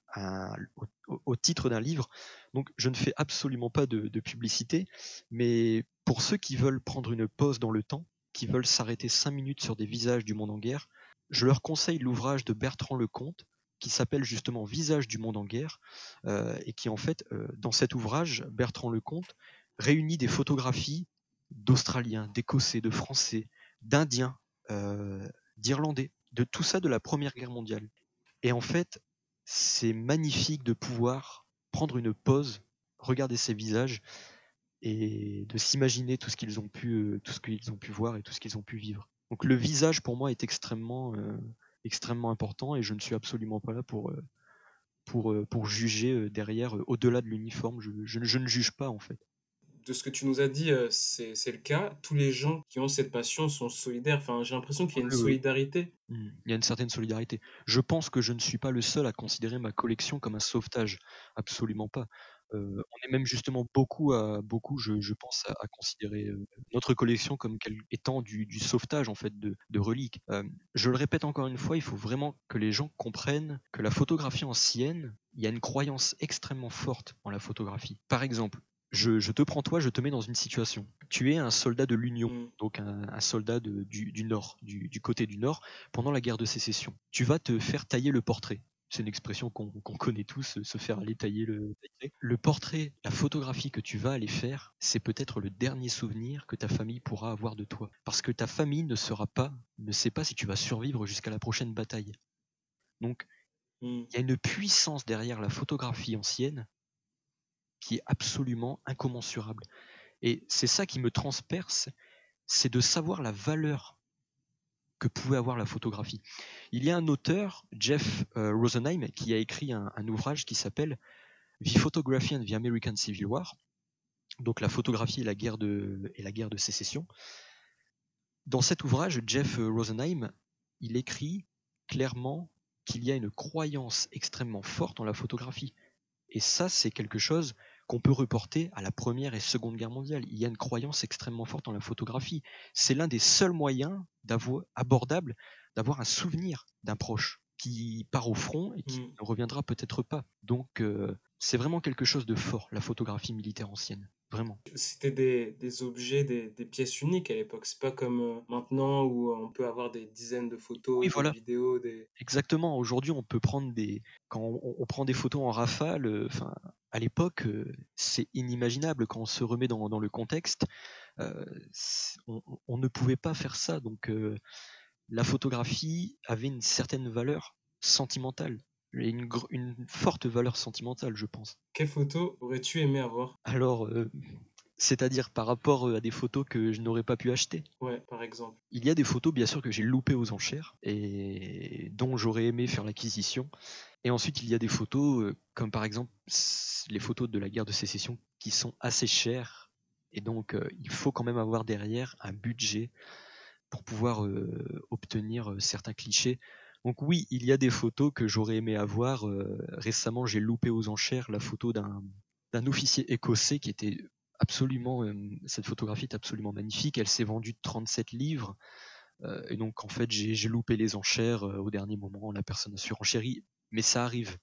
au, titre d'un livre. Donc, je ne fais absolument pas de, publicité, mais pour ceux qui veulent prendre une pause dans le temps, qui veulent s'arrêter cinq minutes sur des visages du monde en guerre, je leur conseille l'ouvrage de Bertrand Lecomte qui s'appelle justement Visage du monde en guerre euh, et qui en fait, euh, dans cet ouvrage, Bertrand Lecomte réunit des photographies d'Australiens, d'Écossais, de Français, d'Indiens, euh, d'Irlandais, de tout ça de la Première Guerre mondiale. Et en fait, c'est magnifique de pouvoir prendre une pause, regarder ces visages et de s'imaginer tout ce qu'ils ont pu, euh, tout ce qu'ils ont pu voir et tout ce qu'ils ont pu vivre. Donc le visage pour moi est extrêmement, euh, extrêmement important et je ne suis absolument pas là pour euh, pour, pour juger derrière, au-delà de l'uniforme. Je ne juge pas en fait. De ce que tu nous as dit, euh, c'est c'est le cas. Tous les gens qui ont cette passion sont solidaires. Enfin, j'ai l'impression qu'il y a une Oui, solidarité. Hmm, Il y a une certaine solidarité. Je pense que je ne suis pas le seul à considérer ma collection comme un sauvetage. Absolument pas. Euh, on est même justement beaucoup à beaucoup, je, je pense, à, à considérer euh, notre collection comme étant du, du sauvetage en fait de, de reliques. Euh, je le répète encore une fois, il faut vraiment que les gens comprennent que la photographie ancienne, il y a une croyance extrêmement forte en la photographie. Par exemple, je, je te prends toi, je te mets dans une situation. Tu es un soldat de l'Union, Mm. donc un, un soldat de- du, du Nord, du, du côté du Nord, pendant la guerre de sécession. Tu vas te faire tailler le portrait. C'est une expression qu'on connaît tous, se faire aller tailler le portrait. Le portrait, la photographie que tu vas aller faire, c'est peut-être le dernier souvenir que ta famille pourra avoir de toi. Parce que ta famille ne sera pas, ne sait pas si tu vas survivre jusqu'à la prochaine bataille. Donc, Mm. il y a une puissance derrière la photographie ancienne qui est absolument incommensurable. Et c'est ça qui me transperce, c'est de savoir la valeur que pouvait avoir la photographie. Il y a un auteur, Jeff euh, Rosenheim, qui a écrit un, un ouvrage qui s'appelle The Photography and the American Civil War. donc la photographie et la guerre de, et la guerre de sécession. Dans cet ouvrage, Jeff Rosenheim, il écrit clairement qu'il y a une croyance extrêmement forte en la photographie. Et ça, c'est quelque chose qu'on peut reporter à la Première et Seconde Guerre mondiale. Il y a une croyance extrêmement forte en la photographie. C'est l'un des seuls moyens d'avoir abordable d'avoir un souvenir d'un proche qui part au front et qui Mm. ne reviendra peut-être pas. Donc euh, c'est vraiment quelque chose de fort, la photographie militaire ancienne. Vraiment. C'était des, des objets, des, des pièces uniques à l'époque. C'est pas comme euh, maintenant où on peut avoir des dizaines de photos, Oui, des voilà. vidéos, des... Exactement. Aujourd'hui, on peut prendre des quand on, on prend des photos en rafale. euh, à l'époque, euh, c'est inimaginable quand on se remet dans, dans le contexte. on, on ne pouvait pas faire ça. Donc, la photographie avait une certaine valeur sentimentale et une, forte valeur sentimentale, je pense. Quelle photo aurais-tu aimé avoir? Alors, euh, c'est-à-dire par rapport euh, à des photos que je n'aurais pas pu acheter. Ouais, par exemple. Il y a des photos, bien sûr, que j'ai loupées aux enchères et dont j'aurais aimé faire l'acquisition. Et ensuite, il y a des photos, euh, comme par exemple les photos de la guerre de sécession, qui sont assez chères. Et donc, euh, il faut quand même avoir derrière un budget pour pouvoir obtenir certains clichés. Donc oui, il y a des photos que j'aurais aimé avoir. Euh, récemment, j'ai loupé aux enchères la photo d'un officier écossais qui était absolument, euh, cette photographie est absolument magnifique. Elle s'est vendue de 37 livres. Euh, et donc, en fait, j'ai loupé les enchères au dernier moment. La personne a surenchéri. Mais ça arrive.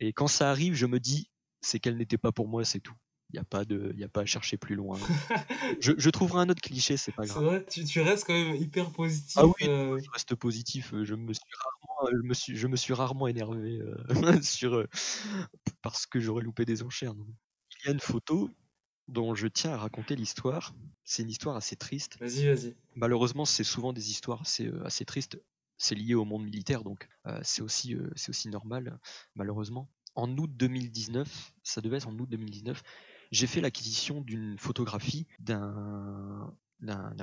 Et quand ça arrive, je me dis, c'est qu'elle n'était pas pour moi, c'est tout. Il n'y a, pas de- y a pas à chercher plus loin. je, je trouverai un autre cliché, c'est pas grave. vrai, tu, tu restes quand même hyper positif. Ah oui, euh, je reste positif. euh, Je me suis rarement, je me suis, je me suis rarement énervé euh, sur euh, parce que j'aurais loupé des enchères. Il y a une photo dont je tiens à raconter l'histoire. C'est une histoire assez triste. Vas-y, vas-y. Malheureusement, c'est souvent des histoires assez, euh, assez tristes. C'est lié au monde militaire, donc euh, c'est aussi, euh, c'est aussi normal, malheureusement. En août 2019, ça devait être en août 2019, j'ai fait l'acquisition d'une photographie d'un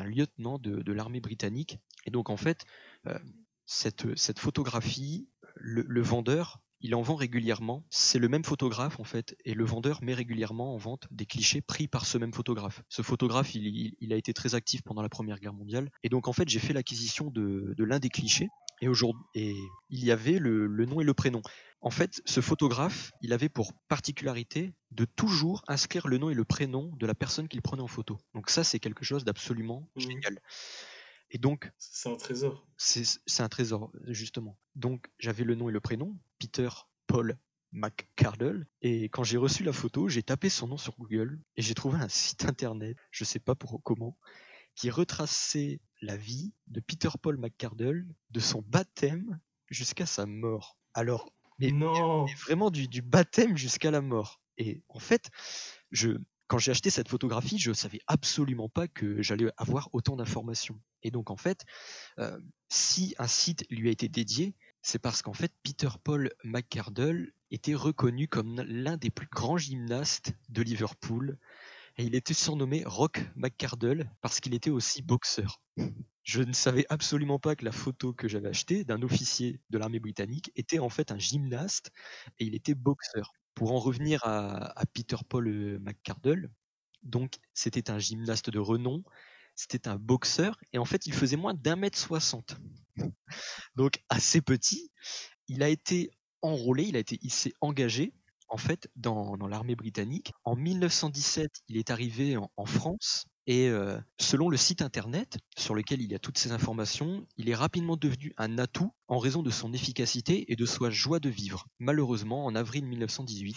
lieutenant de, l'armée britannique. Et donc, en fait, euh, cette, photographie, le, vendeur, il en vend régulièrement. C'est le même photographe, en fait, et le vendeur met régulièrement en vente des clichés pris par ce même photographe. Ce photographe, il, a été très actif pendant la Première Guerre mondiale. Et donc, en fait, j'ai fait l'acquisition de, l'un des clichés. Et et il y avait le nom et le prénom. En fait, ce photographe, il avait pour particularité de toujours inscrire le nom et le prénom de la personne qu'il prenait en photo. Donc ça, c'est quelque chose d'absolument Mhm. génial. Et donc, C'est un trésor. c'est c'est un trésor, justement. Donc, j'avais le nom et le prénom, Peter Paul McCardle. Et quand j'ai reçu la photo, j'ai tapé son nom sur Google et j'ai trouvé un site internet, je sais pas pour comment, qui retraçait la vie de Peter Paul McCardle, de son baptême jusqu'à sa mort. Alors, mais non mais vraiment du, du baptême jusqu'à la mort. Et en fait, je, quand j'ai acheté cette photographie, je savais absolument pas que j'allais avoir autant d'informations. Et donc en fait, euh, si un site lui a été dédié, c'est parce qu'en fait Peter Paul McCardle était reconnu comme l'un des plus grands gymnastes de Liverpool. Et il était surnommé Rock McCardle parce qu'il était aussi boxeur. Je ne savais absolument pas que la photo que j'avais achetée d'un officier de l'armée britannique était en fait un gymnaste et il était boxeur. Pour en revenir à, Peter Paul euh, McCardle, donc c'était un gymnaste de renom, c'était un boxeur et en fait il faisait moins d'un mètre soixante. Donc assez petit, il a été enrôlé, il a été, il s'est engagé en fait dans, l'armée britannique. En 1917, il est arrivé en, France et euh, selon le site internet sur lequel il y a toutes ces informations, il est rapidement devenu un atout en raison de son efficacité et de sa joie de vivre. Malheureusement, en avril 1918,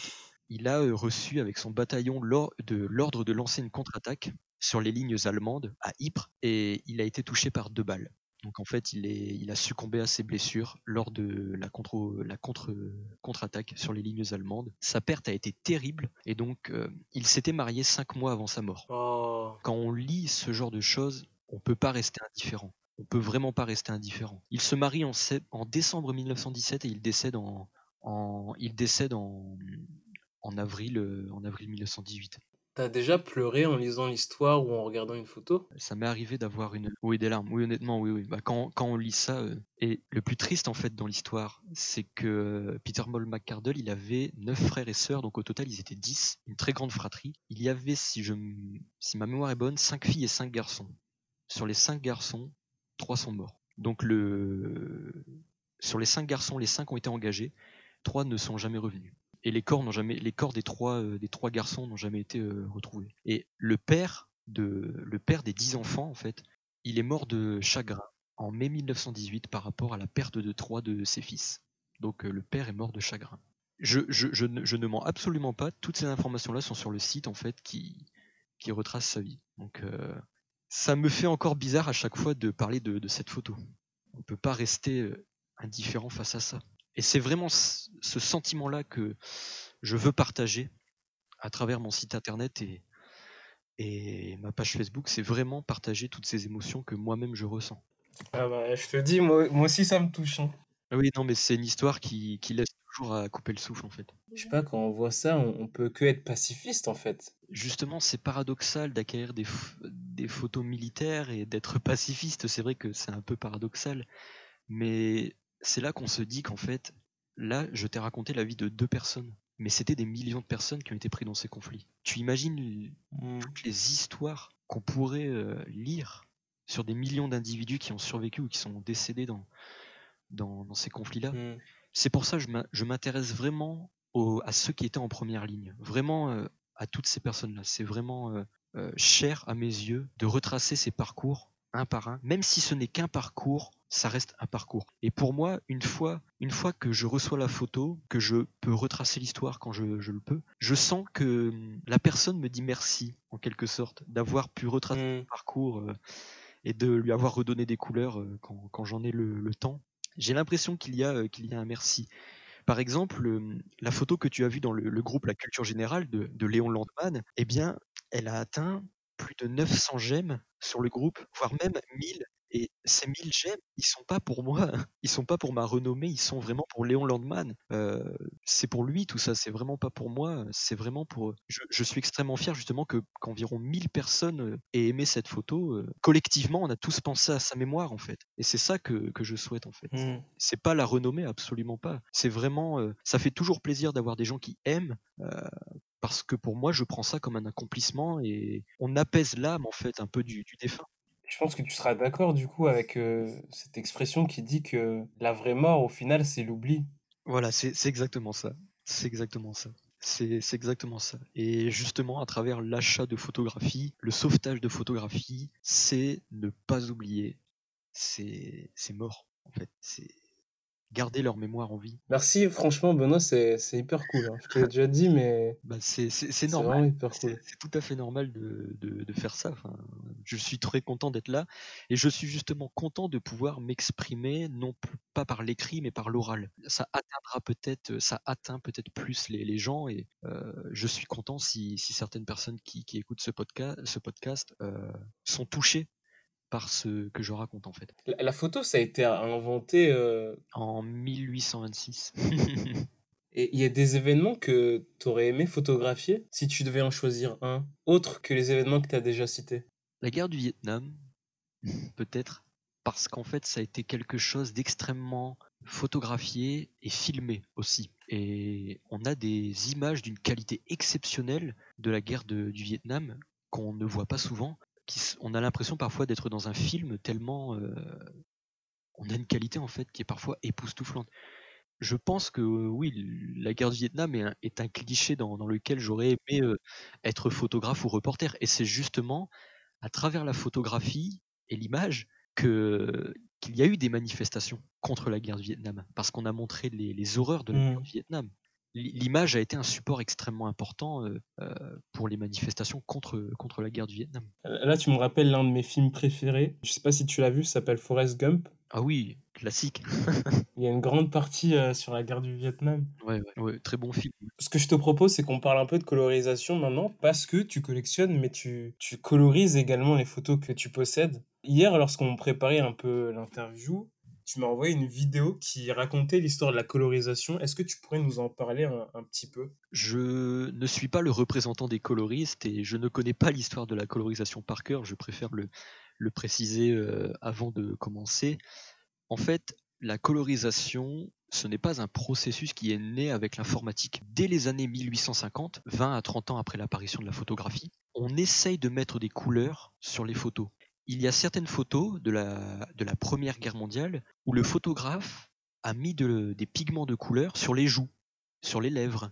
il a euh, reçu avec son bataillon l'ordre de lancer une contre-attaque sur les lignes allemandes à Ypres et il a été touché par deux balles. Donc en fait, il, est, il a succombé à ses blessures lors de la contre la contre contre-attaque sur les lignes allemandes. Sa perte a été terrible et donc euh, il s'était marié cinq mois avant sa mort. Oh, Quand on lit ce genre de choses, on peut pas rester indifférent. On peut vraiment pas rester indifférent. Il se marie en, décembre 1917 et il décède en, en il décède en, en avril euh, en avril 1918. T'as déjà pleuré en lisant l'histoire ou en regardant une photo? Ça m'est arrivé d'avoir une... Oui, des larmes. Oui, honnêtement, oui, oui. Bah, quand, quand on lit ça... euh, Et le plus triste, en fait, dans l'histoire, c'est que Peter Moll McCardle, il avait neuf frères et sœurs, donc au total, ils étaient 10, une très grande fratrie. Il y avait, si, je... si ma mémoire est bonne, cinq filles et cinq garçons. Sur les cinq garçons, trois sont morts. Donc, le... sur les cinq garçons, les cinq ont été engagés, trois ne sont jamais revenus. Et les corps, n'ont jamais... les corps des, trois, euh, des trois garçons n'ont jamais été euh, retrouvés. Et le père, de... le père des dix enfants, en fait, il est mort de chagrin en mai 1918 par rapport à la perte de trois de ses fils. Donc euh, le père est mort de chagrin. Je, je, je, ne, mens absolument pas. Toutes ces informations-là sont sur le site en fait qui, qui retrace sa vie. Donc ça me fait encore bizarre à chaque fois de parler de, de cette photo. On ne peut pas rester indifférent face à ça. Et c'est vraiment ce sentiment-là que je veux partager à travers mon site internet et, et ma page Facebook. C'est vraiment partager toutes ces émotions que moi-même je ressens. Ah bah, je te dis, moi, moi aussi ça me touche. hein. Ah Oui, non, mais c'est une histoire qui, qui laisse toujours à couper le souffle en fait. Je sais pas, quand on voit ça, on, on peut que être pacifiste en fait. Justement, c'est paradoxal d'acquérir des, des photos militaires et d'être pacifiste. C'est vrai que c'est un peu paradoxal, mais c'est là qu'on se dit qu'en fait, là, je t'ai raconté la vie de deux personnes, mais c'était des millions de personnes qui ont été prises dans ces conflits. Tu imagines Mm. toutes les histoires qu'on pourrait euh, lire sur des millions d'individus qui ont survécu ou qui sont décédés dans, dans, dans ces conflits-là? Mm. C'est pour ça que je m'in- je m'intéresse vraiment à ceux qui étaient en première ligne, vraiment euh, à toutes ces personnes-là. C'est vraiment euh, cher à mes yeux de retracer ces parcours un par un, même si ce n'est qu'un parcours, ça reste un parcours. Et pour moi, une fois, une fois que je reçois la photo, que je peux retracer l'histoire quand je, je le peux, je sens que hum, la personne me dit merci, en quelque sorte, d'avoir pu retracer Mm. le parcours euh, et de lui avoir redonné des couleurs euh, quand, quand j'en ai le, le temps. J'ai l'impression qu'il y, a, euh, qu'il y a un merci. Par exemple, euh, la photo que tu as vue dans le, le groupe La Culture Générale de, de Léon Landman, eh bien, elle a atteint plus de 900 j'aime sur le groupe, voire même 1000. Et ces 1000 j'aime, ils sont pas pour moi, ils sont pas pour ma renommée, ils sont vraiment pour Léon Landman. Euh, c'est pour lui tout ça, c'est vraiment pas pour moi, c'est vraiment pour. Je, je suis extrêmement fier justement que qu'environ 1000 personnes euh, aient aimé cette photo. Euh, Collectivement, on a tous pensé à sa mémoire en fait, et c'est ça que, que je souhaite en fait Mm. c'est pas la renommée absolument pas c'est vraiment euh, ça fait toujours plaisir d'avoir des gens qui aiment euh, parce que pour moi je prends ça comme un accomplissement et on apaise l'âme en fait un peu du, du défunt. Je pense que tu seras d'accord du coup avec euh, cette expression qui dit que la vraie mort au final c'est l'oubli. voilà c'est exactement ça. C'est exactement ça. C'est exactement ça. Et justement à travers l'achat de photographies le sauvetage de photographies c'est ne pas oublier c'est c'est mort en fait. C'est garder leur mémoire en vie Merci, franchement, Benoît, c'est c'est hyper cool. hein. Je te l'ai déjà dit, mais bah, c'est c'est- c'est c'est normal C'est cool. c'est tout à fait normal de, de- de faire ça. Enfin, je suis très content d'être là et je suis justement content de pouvoir m'exprimer, non plus pas par l'écrit, mais par l'oral. Ça atteindra peut-être, ça atteint peut-être plus les, les gens et euh, je suis content si, si certaines personnes qui, qui écoutent ce podcast, ce podcast euh, sont touchées par ce que je raconte en fait. La, la photo, ça a été inventé. euh, En 1826. Et il y a des événements que tu aurais aimé photographier si tu devais en choisir un, autre que les événements que tu as déjà cités? La guerre du Vietnam, peut-être, parce qu'en fait, ça a été quelque chose d'extrêmement photographié et filmé aussi. Et on a des images d'une qualité exceptionnelle de la guerre de- du Vietnam qu'on ne voit pas souvent. Qui, on a l'impression parfois d'être dans un film tellement euh, on a une qualité en fait qui est parfois époustouflante. Je pense que euh, oui, la guerre du Vietnam est un, est un cliché dans, dans lequel j'aurais aimé euh, être photographe ou reporter. Et c'est justement à travers la photographie et l'image que qu'il y a eu des manifestations contre la guerre du Vietnam, parce qu'on a montré les, les horreurs de la Mm. guerre du Vietnam. L'image a été un support extrêmement important euh, euh, pour les manifestations contre, contre la guerre du Vietnam. Là, tu me rappelles l'un de mes films préférés. Je sais pas si tu l'as vu, ça s'appelle Forrest Gump. Ah oui, classique. Il y a une grande partie euh, sur la guerre du Vietnam. Ouais, ouais, ouais, très bon film. Ce que je te propose, c'est qu'on parle un peu de colorisation maintenant, parce que tu collectionnes, mais tu, tu colorises également les photos que tu possèdes. Hier, lorsqu'on préparait un peu l'interview, tu m'as envoyé une vidéo qui racontait l'histoire de la colorisation. Est-ce que tu pourrais nous en parler un, petit peu? Je ne suis pas le représentant des coloristes et je ne connais pas l'histoire de la colorisation par cœur. Je préfère le, le préciser euh, avant de commencer. En fait, la colorisation, ce n'est pas un processus qui est né avec l'informatique. Dès les années 1850, 20 à 30 ans après l'apparition de la photographie, on essaye de mettre des couleurs sur les photos. Il y a certaines photos de la, Première Guerre mondiale où le photographe a mis des pigments de couleur sur les joues, sur les lèvres,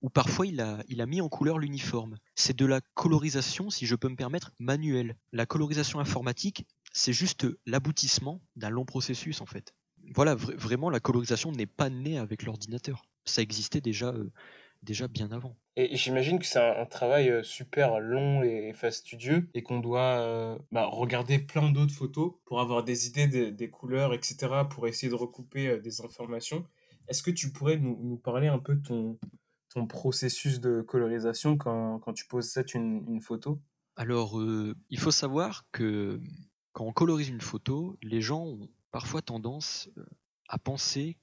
ou parfois il a, il a mis en couleur l'uniforme. C'est de la colorisation, si je peux me permettre, manuelle. La colorisation informatique, c'est juste l'aboutissement d'un long processus en fait voilà, vraiment, la colorisation n'est pas née avec l'ordinateur. Ça existait déjà, euh, déjà bien avant. Et j'imagine que c'est un, travail euh, super long et fastidieux et qu'on doit euh, bah, regarder plein d'autres photos pour avoir des idées des couleurs, etc., pour essayer de recouper des informations. Est-ce que tu pourrais nous, parler un peu de ton, ton processus de colorisation quand, quand tu possèdes une, une photo? Alors, il faut savoir que quand on colorise une photo, les gens ont parfois tendance euh, à penser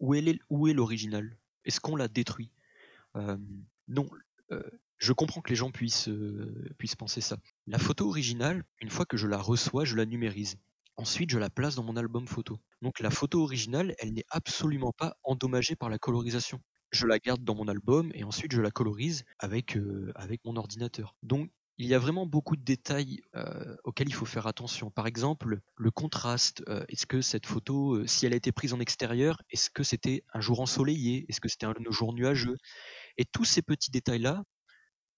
où est l'original Est-ce qu'on l'a détruit? euh, Non, euh, je comprends que les gens puissent, puissent penser ça. La photo originale, une fois que je la reçois, je la numérise. Ensuite, je la place dans mon album photo. Donc la photo originale, elle n'est absolument pas endommagée par la colorisation. Je la garde dans mon album et ensuite je la colorise avec, mon ordinateur. Donc il y a vraiment beaucoup de détails euh, auxquels il faut faire attention. Par exemple, le contraste. Euh, est-ce que cette photo, euh, si elle a été prise en extérieur, est-ce que c'était un jour ensoleillé? Est-ce que c'était un jour nuageux? Et tous ces petits détails-là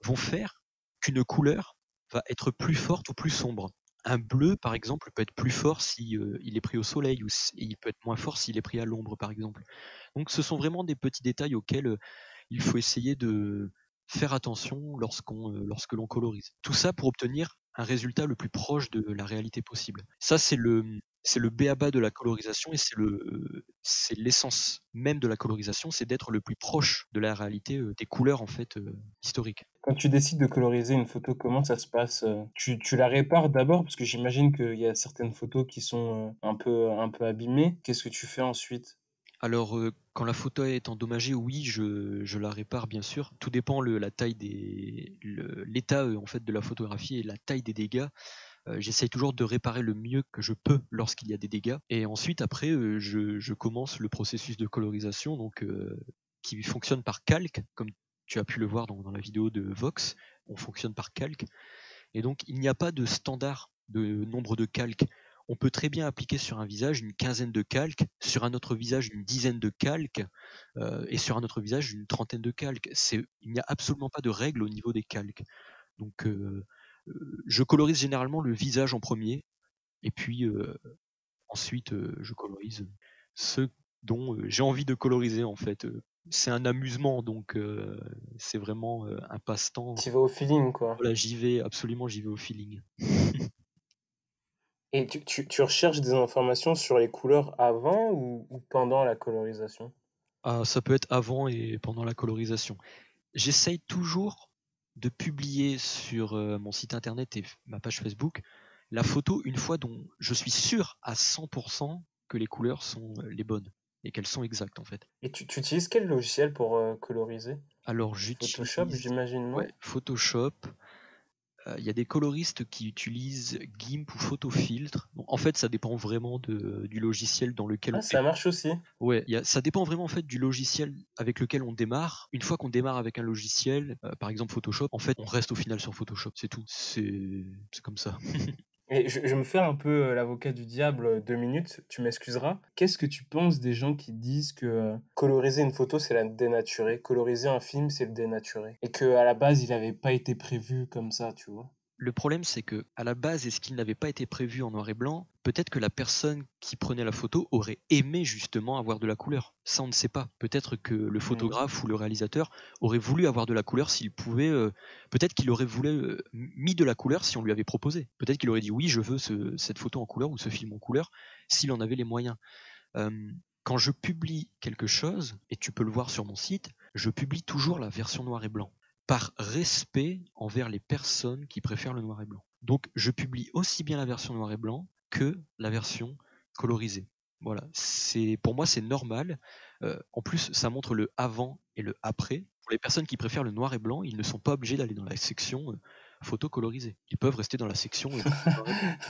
vont faire qu'une couleur va être plus forte ou plus sombre. Un bleu, par exemple, peut être plus fort si il est pris au soleil ou il peut être moins fort s'il est pris à l'ombre, par exemple. Donc, ce sont vraiment des petits détails auxquels il faut essayer de, faire attention euh, lorsque l'on colorise. Tout ça pour obtenir un résultat le plus proche de la réalité possible. Ça, c'est le, c'est le béaba de la colorisation et c'est le, c'est l'essence même de la colorisation, c'est d'être le plus proche de la réalité euh, des couleurs en fait euh, historiques. Quand tu décides de coloriser une photo, comment ça se passe tu, tu, la répares d'abord? Parce que j'imagine qu'il y a certaines photos qui sont un peu, un peu abîmées. Qu'est-ce que tu fais ensuite? Alors, quand la photo est endommagée, oui, je, la répare bien sûr. Tout dépend le, la taille des, l'état en fait de la photographie et la taille des dégâts. J'essaye toujours de réparer le mieux que je peux lorsqu'il y a des dégâts. Et ensuite, après, je, commence le processus de colorisation, donc qui fonctionne par calque, comme tu as pu le voir dans la vidéo de Vox. On fonctionne par calque. Et donc, il n'y a pas de standard de nombre de calques on peut très bien appliquer sur un visage une quinzaine de calques, sur un autre visage une dizaine de calques, euh, et sur un autre visage une trentaine de calques. il n'y a absolument pas de règle au niveau des calques. Donc, euh, euh, je colorise généralement le visage en premier, et puis ensuite je colorise ceux dont j'ai envie de coloriser en fait. C'est un amusement, donc c'est vraiment un passe-temps. Tu vas au feeling, quoi. Voilà, j'y vais, absolument, j'y vais au feeling. Et tu, tu, recherches des informations sur les couleurs avant ou, pendant la colorisation? Ah, Ça peut être avant et pendant la colorisation. J'essaye toujours de publier sur euh, mon site internet et ma page Facebook la photo une fois dont je suis sûr à 100% que les couleurs sont euh, les bonnes et qu'elles sont exactes en fait. Et tu, tu utilises quel logiciel pour euh, coloriser? Alors j'utilise Photoshop, j'imagine. Ouais, Photoshop. Euh, il y a des coloristes qui utilisent GIMP ou Photofiltre. en fait, ça dépend vraiment de, du logiciel dans lequel ah, Ça marche aussi. Ouais, ça dépend vraiment en fait du logiciel avec lequel on démarre. Une fois qu'on démarre avec un logiciel, euh, par exemple Photoshop, en fait, on reste au final sur Photoshop, c'est tout. C'est comme ça. Et je, me fais un peu euh, l'avocat du diable euh, deux minutes, tu m'excuseras. Qu'est-ce que tu penses des gens qui disent que euh, coloriser une photo, c'est la dénaturer, coloriser un film, c'est le dénaturer, et qu'à la base, il n'avait pas été prévu comme ça, tu vois? Le problème, c'est que à la base, est-ce qu'il n'avait pas été prévu en noir et blanc Peut-être que la personne qui prenait la photo aurait aimé justement avoir de la couleur. Ça, on ne sait pas. Peut-être que le photographe ou le réalisateur aurait voulu avoir de la couleur s'il pouvait. Euh, peut-être qu'il aurait voulu euh, mis de la couleur si on lui avait proposé. Peut-être qu'il aurait dit oui, je veux cette photo en couleur ou ce film en couleur s'il en avait les moyens. quand je publie quelque chose, et tu peux le voir sur mon site, je publie toujours la version noir et blanc par respect envers les personnes qui préfèrent le noir et blanc. Donc je publie aussi bien la version noir et blanc que la version colorisée. Voilà, c'est pour moi c'est normal. Euh, en plus, ça montre le avant et le après. Pour les personnes qui préfèrent le noir et blanc, ils ne sont pas obligés d'aller dans la section euh, photo colorisée. Ils peuvent rester dans la section.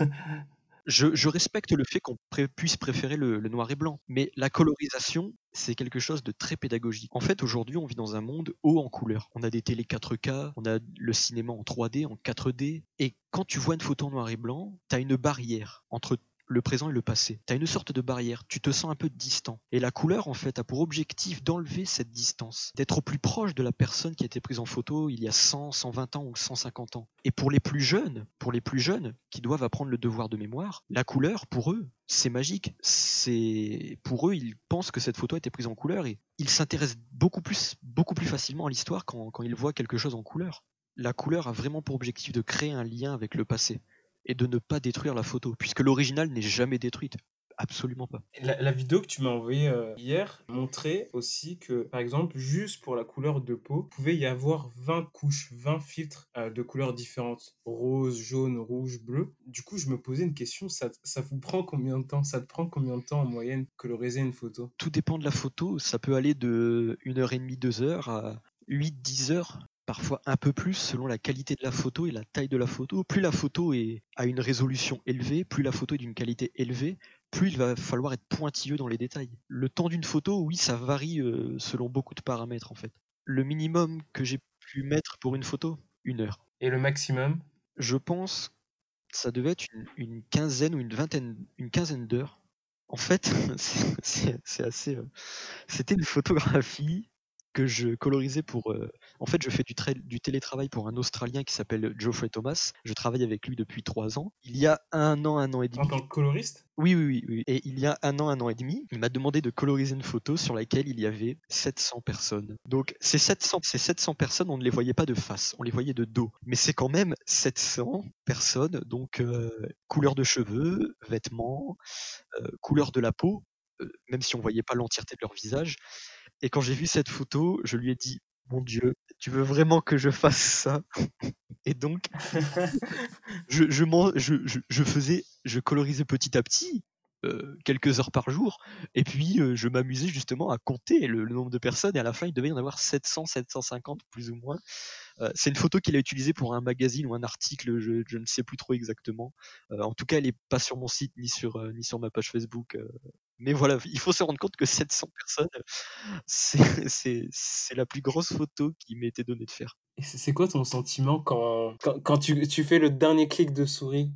euh, je, respecte le fait qu'on puisse préférer le, noir et blanc, mais la colorisation, c'est quelque chose de très pédagogique. En fait, aujourd'hui, on vit dans un monde haut en couleur. On a des télé 4K, on a le cinéma en 3D, en 4D, et quand tu vois une photo en noir et blanc, tu as une barrière entre le présent et le passé. Tu as une sorte de barrière, tu te sens un peu distant. Et la couleur, en fait, a pour objectif d'enlever cette distance, d'être au plus proche de la personne qui a été prise en photo il y a 100, 120 ans ou 150 ans. Et pour les plus jeunes, pour les plus jeunes qui doivent apprendre le devoir de mémoire, la couleur, pour eux, c'est magique. C'est pour eux, ils pensent que cette photo a été prise en couleur et ils s'intéressent beaucoup plus, beaucoup plus facilement à l'histoire quand, quand ils voient quelque chose en couleur. La couleur a vraiment pour objectif de créer un lien avec le passé et de ne pas détruire la photo, puisque l'original n'est jamais détruite. Absolument pas. La, la vidéo que tu m'as envoyée euh, hier montrait aussi que, par exemple, juste pour la couleur de peau, il pouvait y avoir 20 couches, 20 filtres euh, de couleurs différentes. Rose, jaune, rouge, bleu. Du coup, je me posais une question, ça, ça vous prend combien de temps? Ça te prend combien de temps en moyenne coloriser une photo? Tout dépend de la photo, ça peut aller de 1h30, 2 heures à 8-10 heures parfois un peu plus selon la qualité de la photo et la taille de la photo. Plus la photo est à une résolution élevée, plus la photo est d'une qualité élevée, plus il va falloir être pointilleux dans les détails. Le temps d'une photo, oui, ça varie euh, selon beaucoup de paramètres en fait. Le minimum que j'ai pu mettre pour une photo, une heure. Et le maximum? Je pense que ça devait être une, une quinzaine ou une vingtaine, une quinzaine d'heures. En fait, c'est assez. euh, C'était une photographie que je colorisais pour. euh, en fait, je fais du, tra- du télétravail pour un Australien qui s'appelle Geoffrey Thomas. Je travaille avec lui depuis trois ans. Il y a un an, un an et demi. en tant que coloriste? Oui, oui, oui, oui. Et il y a un an, un an et demi, il m'a demandé de coloriser une photo sur laquelle il y avait 700 personnes. Donc, ces 700, ces 700 personnes, on ne les voyait pas de face, on les voyait de dos. Mais c'est quand même 700 personnes, donc euh, couleur de cheveux, vêtements, euh, couleur de la peau, même si on voyait pas l'entièreté de leur visage. Et quand j'ai vu cette photo, je lui ai dit, mon Dieu, tu veux vraiment que je fasse ça? Et donc, je, je, je, je, je faisais, je colorisais petit à petit, euh, quelques heures par jour, et puis euh, je m'amusais justement à compter le, le nombre de personnes, et à la fin il devait y en avoir 700, 750 plus ou moins. Euh, c'est une photo qu'il a utilisée pour un magazine ou un article, je, je ne sais plus trop exactement. Euh, en tout cas, elle est pas sur mon site ni sur, euh, ni sur ma page Facebook. Mais voilà, il faut se rendre compte que 700 personnes, c'est- la plus grosse photo qui m'ait été donnée de faire. Et c'est quoi ton sentiment quand, quand, quand tu, tu fais le dernier clic de souris?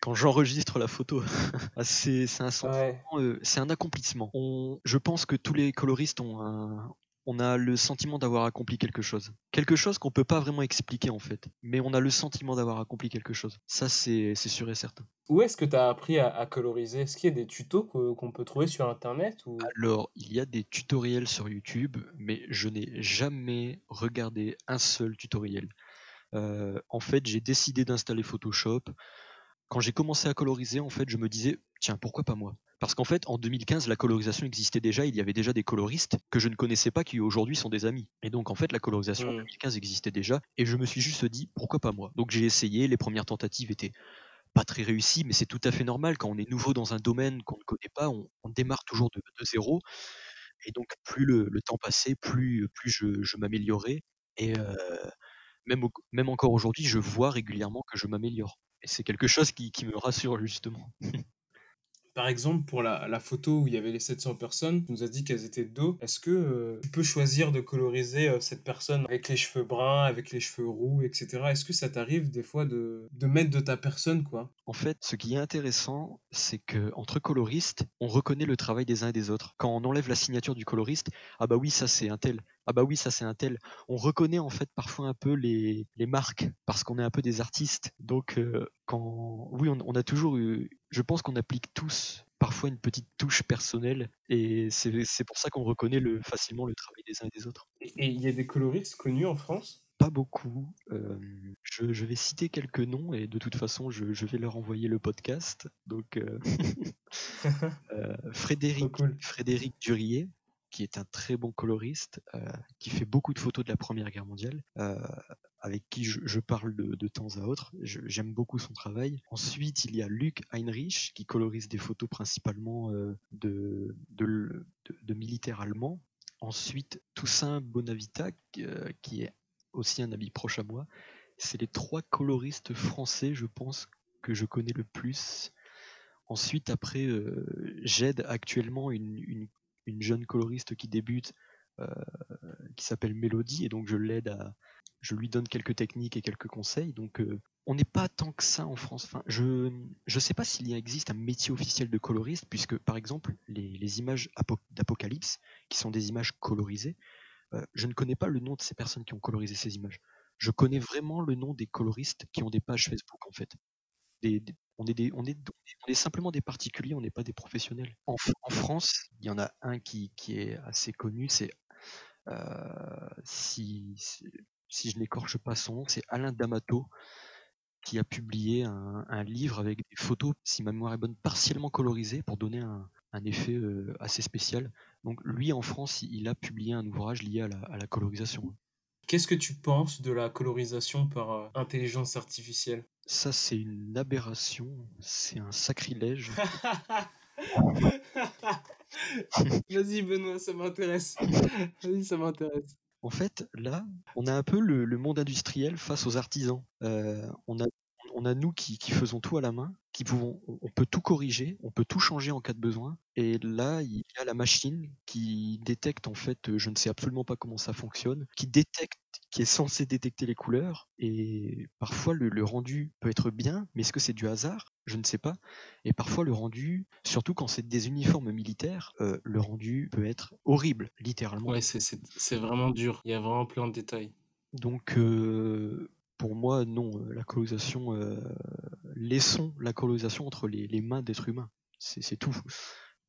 Quand j'enregistre la photo, Ah, c'est c'est un sentiment Ouais. euh, c'est un accomplissement. On, je pense que tous les coloristes ont un, on a le sentiment d'avoir accompli quelque chose. Quelque chose qu'on peut pas vraiment expliquer en fait, mais on a le sentiment d'avoir accompli quelque chose. Ça c'est sûr et certain. Où est-ce que tu as appris à, à coloriser? Est-ce qu'il y a des tutos qu'on peut trouver sur Internet ou... Alors, il y a des tutoriels sur YouTube, mais je n'ai jamais regardé un seul tutoriel. Euh, en fait, j'ai décidé d'installer Photoshop. Quand j'ai commencé à coloriser, en fait, je me disais, tiens, pourquoi pas moi? Parce qu'en fait, en 2015, la colorisation existait déjà. Il y avait déjà des coloristes que je ne connaissais pas qui aujourd'hui sont des amis. Et donc, en fait, la colorisation en Mm. 2015 existait déjà. Et je me suis juste dit, pourquoi pas moi? Donc, j'ai essayé. Les premières tentatives étaient pas très réussies, mais c'est tout à fait normal. Quand on est nouveau dans un domaine qu'on ne connaît pas, on, on démarre toujours de, de zéro. Et donc, plus le, le temps passait, plus, plus je, je m'améliorais. Et euh, même, même encore aujourd'hui, je vois régulièrement que je m'améliore. Et c'est quelque chose qui, qui me rassure, justement. Par exemple, pour la, la photo où il y avait les 700 personnes, tu nous as dit qu'elles étaient de dos. Est-ce que euh, tu peux choisir de coloriser euh, cette personne avec les cheveux bruns, avec les cheveux roux, etc. Est-ce que ça t'arrive des fois de, de mettre de ta personne, quoi? En fait, ce qui est intéressant, c'est que entre coloristes, on reconnaît le travail des uns et des autres. Quand on enlève la signature du coloriste, ah bah oui, ça c'est un tel. Ah bah oui, ça c'est un tel. On reconnaît en fait parfois un peu les, les marques parce qu'on est un peu des artistes. Donc euh, quand oui, on, on a toujours eu. Je pense qu'on applique tous parfois une petite touche personnelle et c'est pour ça qu'on reconnaît le, facilement le travail des uns et des autres. Et il y a des coloristes connus en France? Pas beaucoup. euh, je, je vais citer quelques noms et de toute façon, je, je vais leur envoyer le podcast. Donc, euh, euh, Frédéric, cool. Frédéric Durier, qui est un très bon coloriste, qui fait beaucoup de photos de la Première Guerre mondiale, avec qui je, parle de, temps à autre. J'aime beaucoup son travail. Ensuite, il y a Luc Heinrich, qui colorise des photos principalement de, de, militaires allemands. Ensuite, Toussaint Bonavita, qui est aussi un ami proche à moi. C'est les trois coloristes français, je pense, que je connais le plus. Ensuite, après, j'aide actuellement une, une jeune coloriste qui débute, euh, qui s'appelle Mélodie, et donc je l'aide à, je lui donne quelques techniques et quelques conseils. Donc euh, on n'est pas tant que ça en France. Enfin, je ne sais pas s'il existe un métier officiel de coloriste, puisque par exemple les, images d'Apocalypse, qui sont des images colorisées, euh, je ne connais pas le nom de ces personnes qui ont colorisé ces images. Je connais vraiment le nom des coloristes qui ont des pages Facebook en fait on, est on, est, simplement des particuliers, on n'est pas des professionnels. En, France, il y en a un qui, est assez connu, c'est euh, si, je n'écorche pas son c'est Alain D'Amato qui a publié un, livre avec des photos, si ma mémoire est bonne, partiellement colorisées pour donner un, effet euh, assez spécial. Donc lui, en France, il a publié un ouvrage lié à la colorisation. Qu'est-ce que tu penses de la colorisation par euh, intelligence artificielle? Ça, c'est une aberration, c'est un sacrilège. Vas-y, Benoît, ça m'intéresse. Vas-y, ça m'intéresse. En fait, là, on a un peu le, monde industriel face aux artisans. Euh, on a on a nous qui, faisons tout à la main, qui pouvons, on peut tout corriger, on peut tout changer en cas de besoin. Et là, il y a la machine qui détecte en fait, je ne sais absolument pas comment ça fonctionne, qui détecte, qui est censé détecter les couleurs. Et parfois le, rendu peut être bien, mais est-ce que c'est du hasard? Je ne sais pas. Et parfois le rendu, surtout quand c'est des uniformes militaires, euh, le rendu peut être horrible, littéralement. Ouais, c'est vraiment dur. Il y a vraiment plein de détails. Donc euh, pour moi, non. Euh, la colonisation, euh, laissons la colonisation entre les, mains d'êtres humains. C'est tout.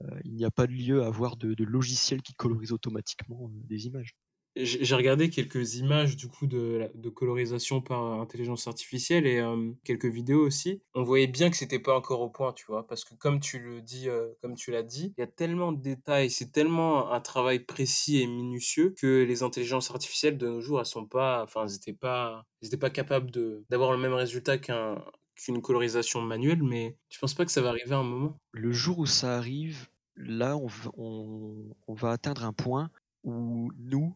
Euh, il n'y a pas de lieu à avoir de, de logiciel qui colorise automatiquement des images. J'ai regardé quelques images du coup de, colorisation par intelligence artificielle et euh, quelques vidéos aussi. On voyait bien que c'était pas encore au point, tu vois, parce que comme tu le dis, euh, comme tu l'as dit, il y a tellement de détails, c'est tellement un travail précis et minutieux que les intelligences artificielles de nos jours, elles sont pas, enfin, elles n'étaient pas, elles pas capables de d'avoir le même résultat qu'un qu'une colorisation manuelle. Mais tu penses pas que ça va arriver à un moment? Le jour où ça arrive, là, on, va atteindre un point où nous,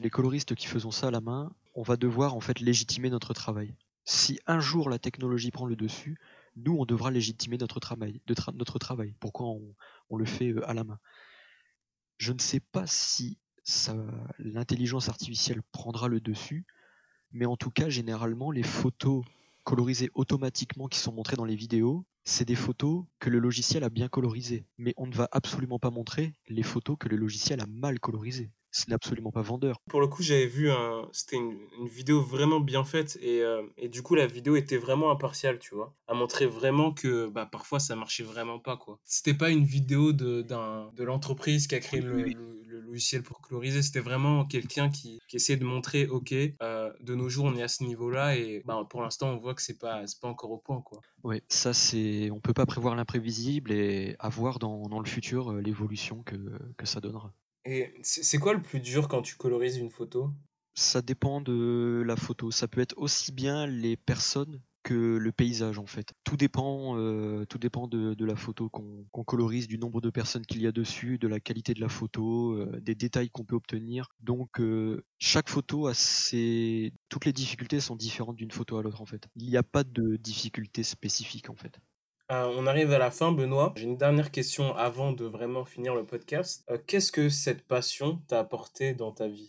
les coloristes qui faisons ça à la main, on va devoir en fait légitimer notre travail. Si un jour la technologie prend le dessus, nous on devra légitimer notre travail. notre travail. Pourquoi on, le fait euh, à la main? Je ne sais pas si l'intelligence artificielle prendra le dessus, mais en tout cas généralement les photos colorisées automatiquement qui sont montrées dans les vidéos, c'est des photos que le logiciel a bien colorisées. Mais on ne va absolument pas montrer les photos que le logiciel a mal colorisées ce n'est absolument pas vendeur. Pour le coup, j'avais vu un, c'était une, vidéo vraiment bien faite et, euh, et, du coup la vidéo était vraiment impartiale, tu vois, à montrer vraiment que bah, parfois ça marchait vraiment pas quoi. C'était pas une vidéo de, d'un, de l'entreprise qui a créé le, logiciel pour coloriser, c'était vraiment quelqu'un qui, qui essayait de montrer, ok, euh, de nos jours on est à ce niveau-là et bah, pour l'instant on voit que c'est pas, c'est pas encore au point quoi. Oui, ça c'est, on peut pas prévoir l'imprévisible et avoir dans, dans le futur euh, l'évolution que, que ça donnera. Et c'est quoi le plus dur quand tu colorises une photo? Ça dépend de la photo. Ça peut être aussi bien les personnes que le paysage en fait. Tout dépend, euh, tout dépend de, la photo qu'on colorise, du nombre de personnes qu'il y a dessus, de la qualité de la photo, euh, des détails qu'on peut obtenir. Donc euh, chaque photo a ses... Toutes les difficultés sont différentes d'une photo à l'autre en fait. Il n'y a pas de difficulté spécifique en fait. Euh, on arrive à la fin, Benoît. J'ai une dernière question avant de vraiment finir le podcast. Euh, qu'est-ce que cette passion t'a apporté dans ta vie?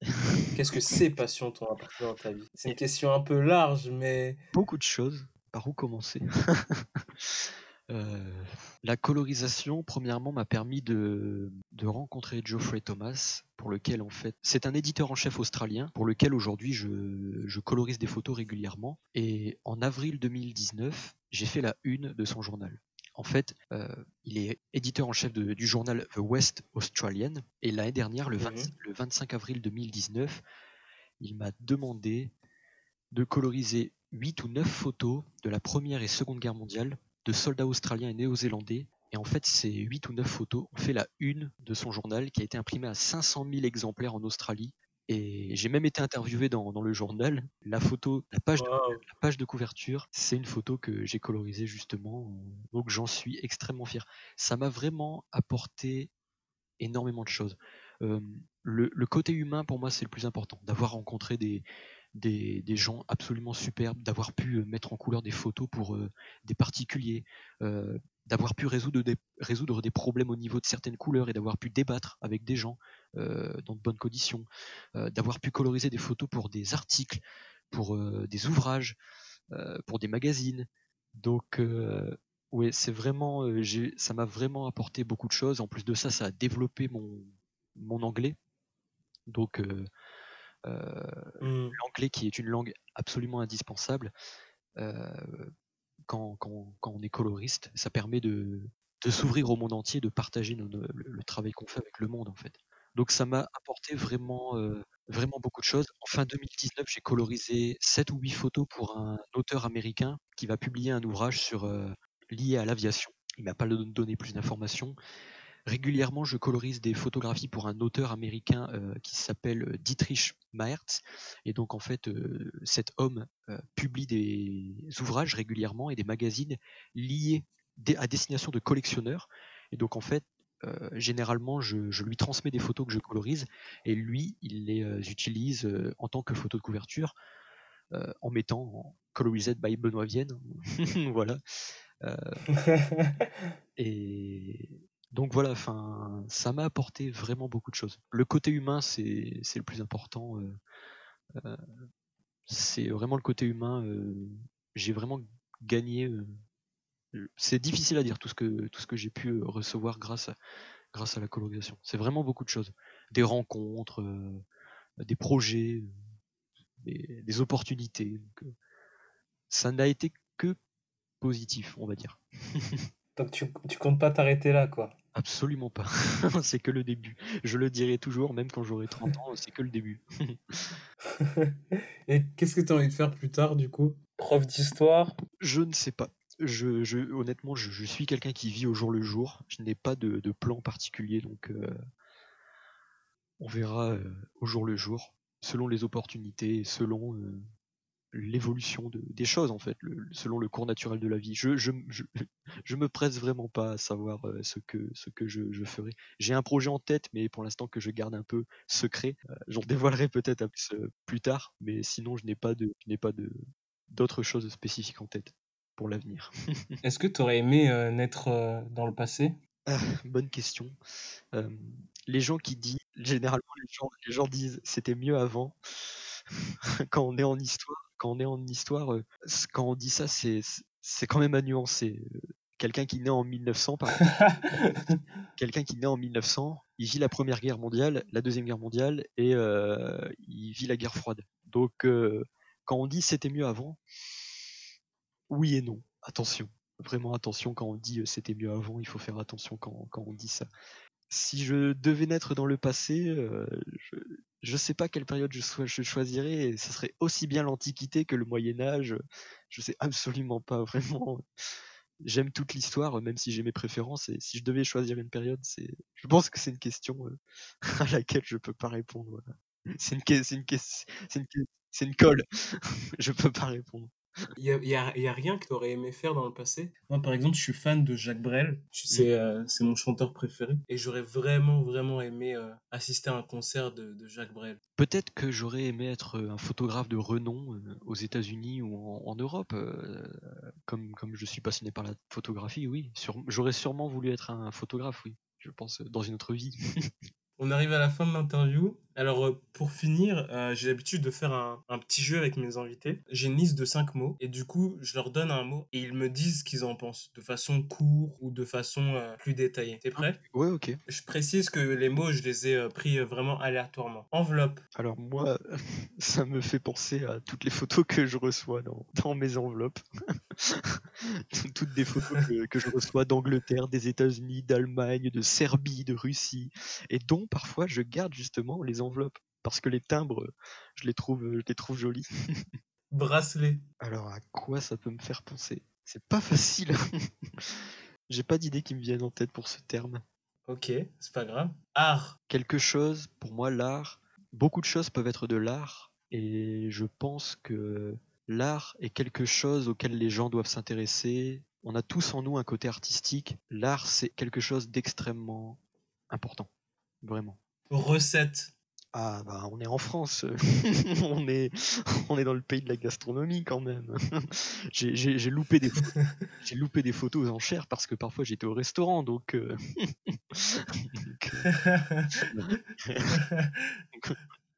Qu'est-ce que ces passions t'ont apporté dans ta vie? C'est une question un peu large, mais... Beaucoup de choses. Par où commencer? euh, La colorisation, premièrement, m'a permis de, rencontrer Geoffrey Thomas, pour lequel, en fait, c'est un éditeur en chef australien, pour lequel aujourd'hui je, je colorise des photos régulièrement. Et en avril 2019, j'ai fait la une de son journal. En fait, euh, il est éditeur en chef du journal The West Australian. Et l'année dernière, le, 25 avril 2019, il m'a demandé de coloriser 8 ou 9 photos de la Première et Seconde Guerre mondiale de soldats australiens et néo-zélandais Et en fait, ces 8 ou 9 photos ont fait la une de son journal qui a été imprimée à 500 000 exemplaires en Australie. Et j'ai même été interviewé dans, dans le journal. La photo, la page, de, la page de couverture, c'est une photo que j'ai colorisée justement. Donc j'en suis extrêmement fier. Ça m'a vraiment apporté énormément de choses. Euh, le, le côté humain, pour moi, c'est le plus important. D'avoir rencontré des, des, gens absolument superbes, d'avoir pu euh, mettre en couleur des photos pour euh, des particuliers, euh, d'avoir pu résoudre des, problèmes au niveau de certaines couleurs et d'avoir pu débattre avec des gens dans de bonnes conditions, d'avoir pu coloriser des photos pour des articles, pour des ouvrages, pour des magazines. Donc, ouais, c'est vraiment, ça m'a vraiment apporté beaucoup de choses. En plus de ça, ça a développé mon, anglais. Donc, euh, Hmm. l'anglais qui est une langue absolument indispensable euh, quand, quand, quand on est coloriste. Ça permet de, de s'ouvrir au monde entier, de partager nos- le, le travail qu'on fait avec le monde en fait. Donc ça m'a apporté vraiment, euh, vraiment beaucoup de choses. En fin 2019, j'ai colorisé 7 ou 8 photos pour un auteur américain qui va publier un ouvrage sur euh, lié à l'aviation. Il m'a pas donné plus d'informations. Régulièrement, je colorise des photographies pour un auteur américain euh, qui s'appelle euh, Dietrich Maertz. Et donc, en fait, euh, cet homme euh, publie des ouvrages régulièrement et des magazines liés à destination de collectionneurs. Et donc, en fait, généralement, je, je lui transmets des photos que je colorise et lui, il les utilise en tant que photo de couverture en mettant en Colorized by Benoît Vienne. voilà. Et donc voilà, enfin, ça m'a apporté vraiment beaucoup de choses. Le côté humain, c'est le plus important. euh, euh, c'est vraiment le côté humain. euh, j'ai vraiment gagné. c'est difficile à dire tout ce que que j'ai pu recevoir grâce à, grâce à la colorisation. C'est vraiment beaucoup de choses, des rencontres, des projets, des, opportunités. Ça n'a été que positif, on va dire. Donc tu, tu comptes pas t'arrêter là, quoi. Absolument pas. c'est que le début. Je le dirai toujours, même quand j'aurai 30 ans, c'est que le début. Et qu'est-ce que tu as envie de faire plus tard, du coup? Prof d'histoire? Je ne sais pas. Je, je, honnêtement, je, je suis quelqu'un qui vit au jour le jour. Je n'ai pas de, de plan particulier, donc euh, on verra euh, au jour le jour, selon les opportunités, et selon euh, l'évolution de, des choses en fait, le- selon le cours naturel de la vie. Je, je, je, je me presse vraiment pas à savoir euh, ce que, ce que je, je ferai. J'ai un projet en tête, mais pour l'instant que je garde un peu secret. Euh, J'en dévoilerai peut-être peu, euh, plus tard, mais sinon je n'ai pas de, je n'ai pas de d'autres choses spécifiques en tête pour l'avenir. Est-ce que tu aurais aimé euh, naître euh, dans le passé? Ah, bonne question. Euh, les gens qui disent, généralement les gens, les gens disent c'était mieux avant. quand on est en histoire, quand on est en histoire, euh, quand on dit ça, c'est c'est quand même à nuancer. Euh, Quelqu'un qui naît en 1900, par quelqu'un qui naît en 1900, il vit la Première Guerre mondiale, la Deuxième Guerre mondiale et euh, il vit la guerre froide. Donc euh, quand on dit c'était mieux avant, oui et non. Attention, vraiment attention quand on dit c'était mieux avant, il faut faire attention quand, quand on dit ça. Si je devais naître dans le passé, euh, je je sais pas quelle période je, choisirais. et Ce serait aussi bien l'Antiquité que le Moyen Âge. Je sais absolument pas vraiment. J'aime toute l'histoire, même si j'ai mes préférences. Et si je devais choisir une période, c'est, je pense que c'est une question euh, à laquelle je peux pas répondre. C'est une, c'est une, c'est une, une colle. je peux pas répondre. Il y a, y a- y a rien que tu aurais aimé faire dans le passé? Moi, par exemple, je suis fan de Jacques Brel. C'est euh, c'est mon chanteur préféré. Et j'aurais vraiment, vraiment aimé euh, assister à un concert de, de Jacques Brel. Peut-être que j'aurais aimé être un photographe de renom euh, aux États-Unis ou en, en Europe, euh, comme, comme je suis passionné par la photographie, oui. Sur- J'aurais sûrement voulu être un photographe, oui. Je pense euh, dans une autre vie. On arrive à la fin de l'interview. Alors, euh, pour finir, euh, j'ai l'habitude de faire un, un petit jeu avec mes invités. J'ai une liste de cinq mots et du coup, je leur donne un mot et ils me disent ce qu'ils en pensent, de façon courte ou de façon euh, plus détaillée. T'es prêt? Ouais, ok. Je précise que les mots, je les ai euh, pris vraiment aléatoirement. Enveloppe, Alors moi, ça me fait penser à toutes les photos que je reçois dans, dans mes enveloppes. toutes des photos que, que je reçois d'Angleterre, des États-Unis, d'Allemagne, de Serbie, de Russie, et dont parfois je garde justement les enveloppes parce que les timbres, je les trouve, je les trouve jolis. bracelet, Alors à quoi ça peut me faire penser? C'est pas facile. J'ai pas d'idée qui me viennent en tête pour ce terme. Ok, c'est pas grave. Art. Quelque chose, pour moi, l'art, beaucoup de choses peuvent être de l'art, et je pense que l'art est quelque chose auquel les gens doivent s'intéresser. On a tous en nous un côté artistique. L'art, c'est quelque chose d'extrêmement important. Vraiment. Recette. Ah bah on est en France, on est on est dans le pays de la gastronomie quand même. j'ai, loupé des j'ai loupé des photos aux enchères parce que parfois j'étais au restaurant donc, euh, donc, euh,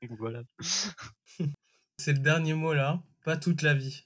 donc voilà. C'est le dernier mot là, pas toute la vie.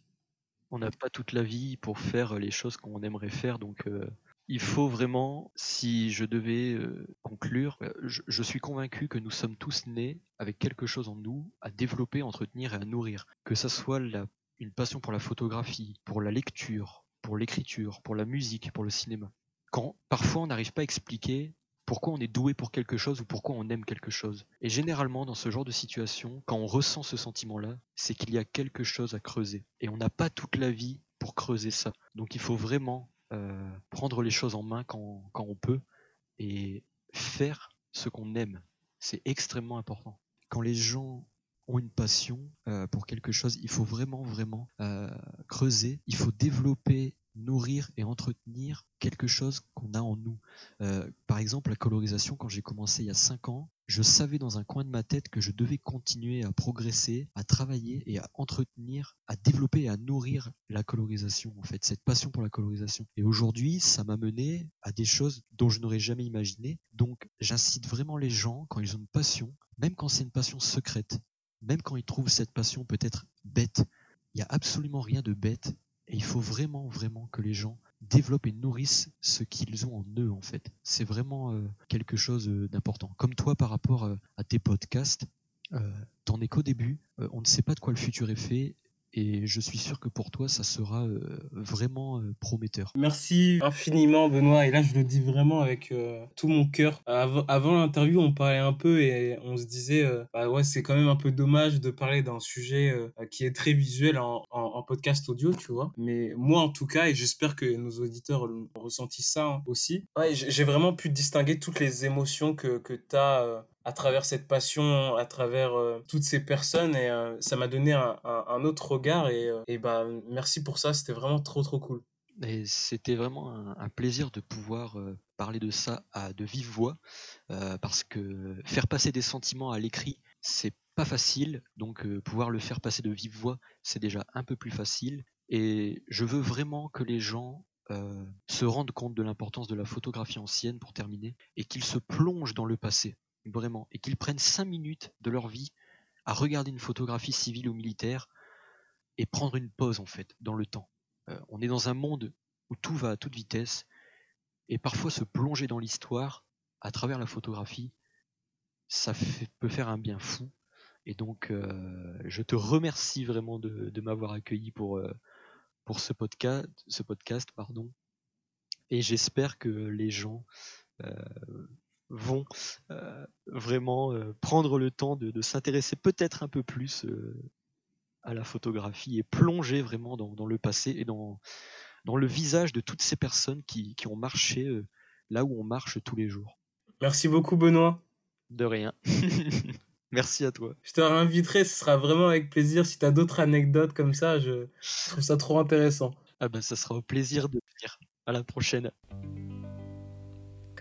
On n'a pas toute la vie pour faire les choses qu'on aimerait faire donc euh, il faut vraiment, si je devais euh, conclure, euh, je, suis convaincu que nous sommes tous nés avec quelque chose en nous à développer, entretenir et à nourrir. Que ça soit la- une passion pour la photographie, pour la lecture, pour l'écriture, pour la musique, pour le cinéma. Quand parfois on n'arrive pas à expliquer pourquoi on est doué pour quelque chose ou pourquoi on aime quelque chose. Et généralement, dans ce genre de situation, quand on ressent ce sentiment-là, c'est qu'il y a quelque chose à creuser. Et on n'a pas toute la vie pour creuser ça. Donc il faut vraiment euh, prendre les choses en main quand, quand on peut et faire ce qu'on aime. C'est extrêmement important. Quand les gens ont une passion euh, pour quelque chose, il faut vraiment, vraiment euh, creuser. Il faut développer, nourrir et entretenir quelque chose qu'on a en nous. Par exemple, la colorisation, quand j'ai commencé il y a 5 ans, je savais dans un coin de ma tête que je devais continuer à progresser, à travailler et à entretenir, à développer et à nourrir la colorisation, en fait, cette passion pour la colorisation. Et aujourd'hui, ça m'a mené à des choses dont je n'aurais jamais imaginé. Donc, j'incite vraiment les gens, quand ils ont une passion, même quand c'est une passion secrète, même quand ils trouvent cette passion peut-être bête, il n'y a absolument rien de bête. Et il faut vraiment, vraiment que les gens développent et nourrissent ce qu'ils ont en eux, en fait. C'est vraiment euh, quelque chose euh, d'important. Comme toi, par rapport euh, à tes podcasts, t'en es qu'au début. On ne sait pas de quoi le futur est fait. Et je suis sûr que pour toi, ça sera euh, vraiment euh, prometteur. Merci infiniment, Benoît. Et là, je le dis vraiment avec euh, tout mon cœur. Avant, l'interview, on parlait un peu et on se disait, bah ouais, c'est quand même un peu dommage de parler d'un sujet qui est très visuel en, podcast audio, tu vois. Mais moi, en tout cas, et j'espère que nos auditeurs ont ressenti ça hein, aussi, ouais, j'ai j'ai vraiment pu distinguer toutes les émotions que, que tu as à travers cette passion, à travers euh, toutes ces personnes et euh, ça m'a donné un, autre regard et, euh, et bah merci pour ça, c'était vraiment trop trop cool. Et c'était vraiment un, plaisir de pouvoir parler de ça à de vive voix, parce que faire passer des sentiments à l'écrit, c'est pas facile, donc pouvoir le faire passer de vive voix, c'est déjà un peu plus facile. Et je veux vraiment que les gens se rendent compte de l'importance de la photographie ancienne, pour terminer, et qu'ils se plongent dans le passé, vraiment, et qu'ils prennent cinq minutes de leur vie à regarder une photographie civile ou militaire et prendre une pause en fait dans le temps. Euh, on est dans un monde où tout va à toute vitesse et parfois se plonger dans l'histoire à travers la photographie, ça peut faire un bien fou. Et donc, euh, je te remercie vraiment de, m'avoir accueilli pour, euh, pour ce podcast, ce podcast pardon. Et j'espère que les gens vont euh, vraiment euh, prendre le temps de, de s'intéresser peut-être un peu plus euh, à la photographie et plonger vraiment dans, dans le passé et dans, dans le visage de toutes ces personnes qui, qui ont marché euh, là où on marche tous les jours. Merci beaucoup Benoît. De rien. Merci à toi. Je te réinviterai, ce sera vraiment avec plaisir. Si tu as d'autres anecdotes comme ça, je je trouve ça trop intéressant. Ah ben, ça sera au plaisir de venir. À la prochaine.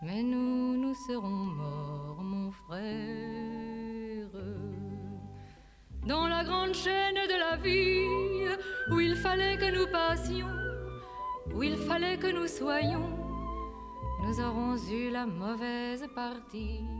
Mais nous, nous serons morts, mon frère. Dans la grande chaîne de la vie, où il fallait que nous passions, où il fallait que nous soyons, nous aurons eu la mauvaise partie.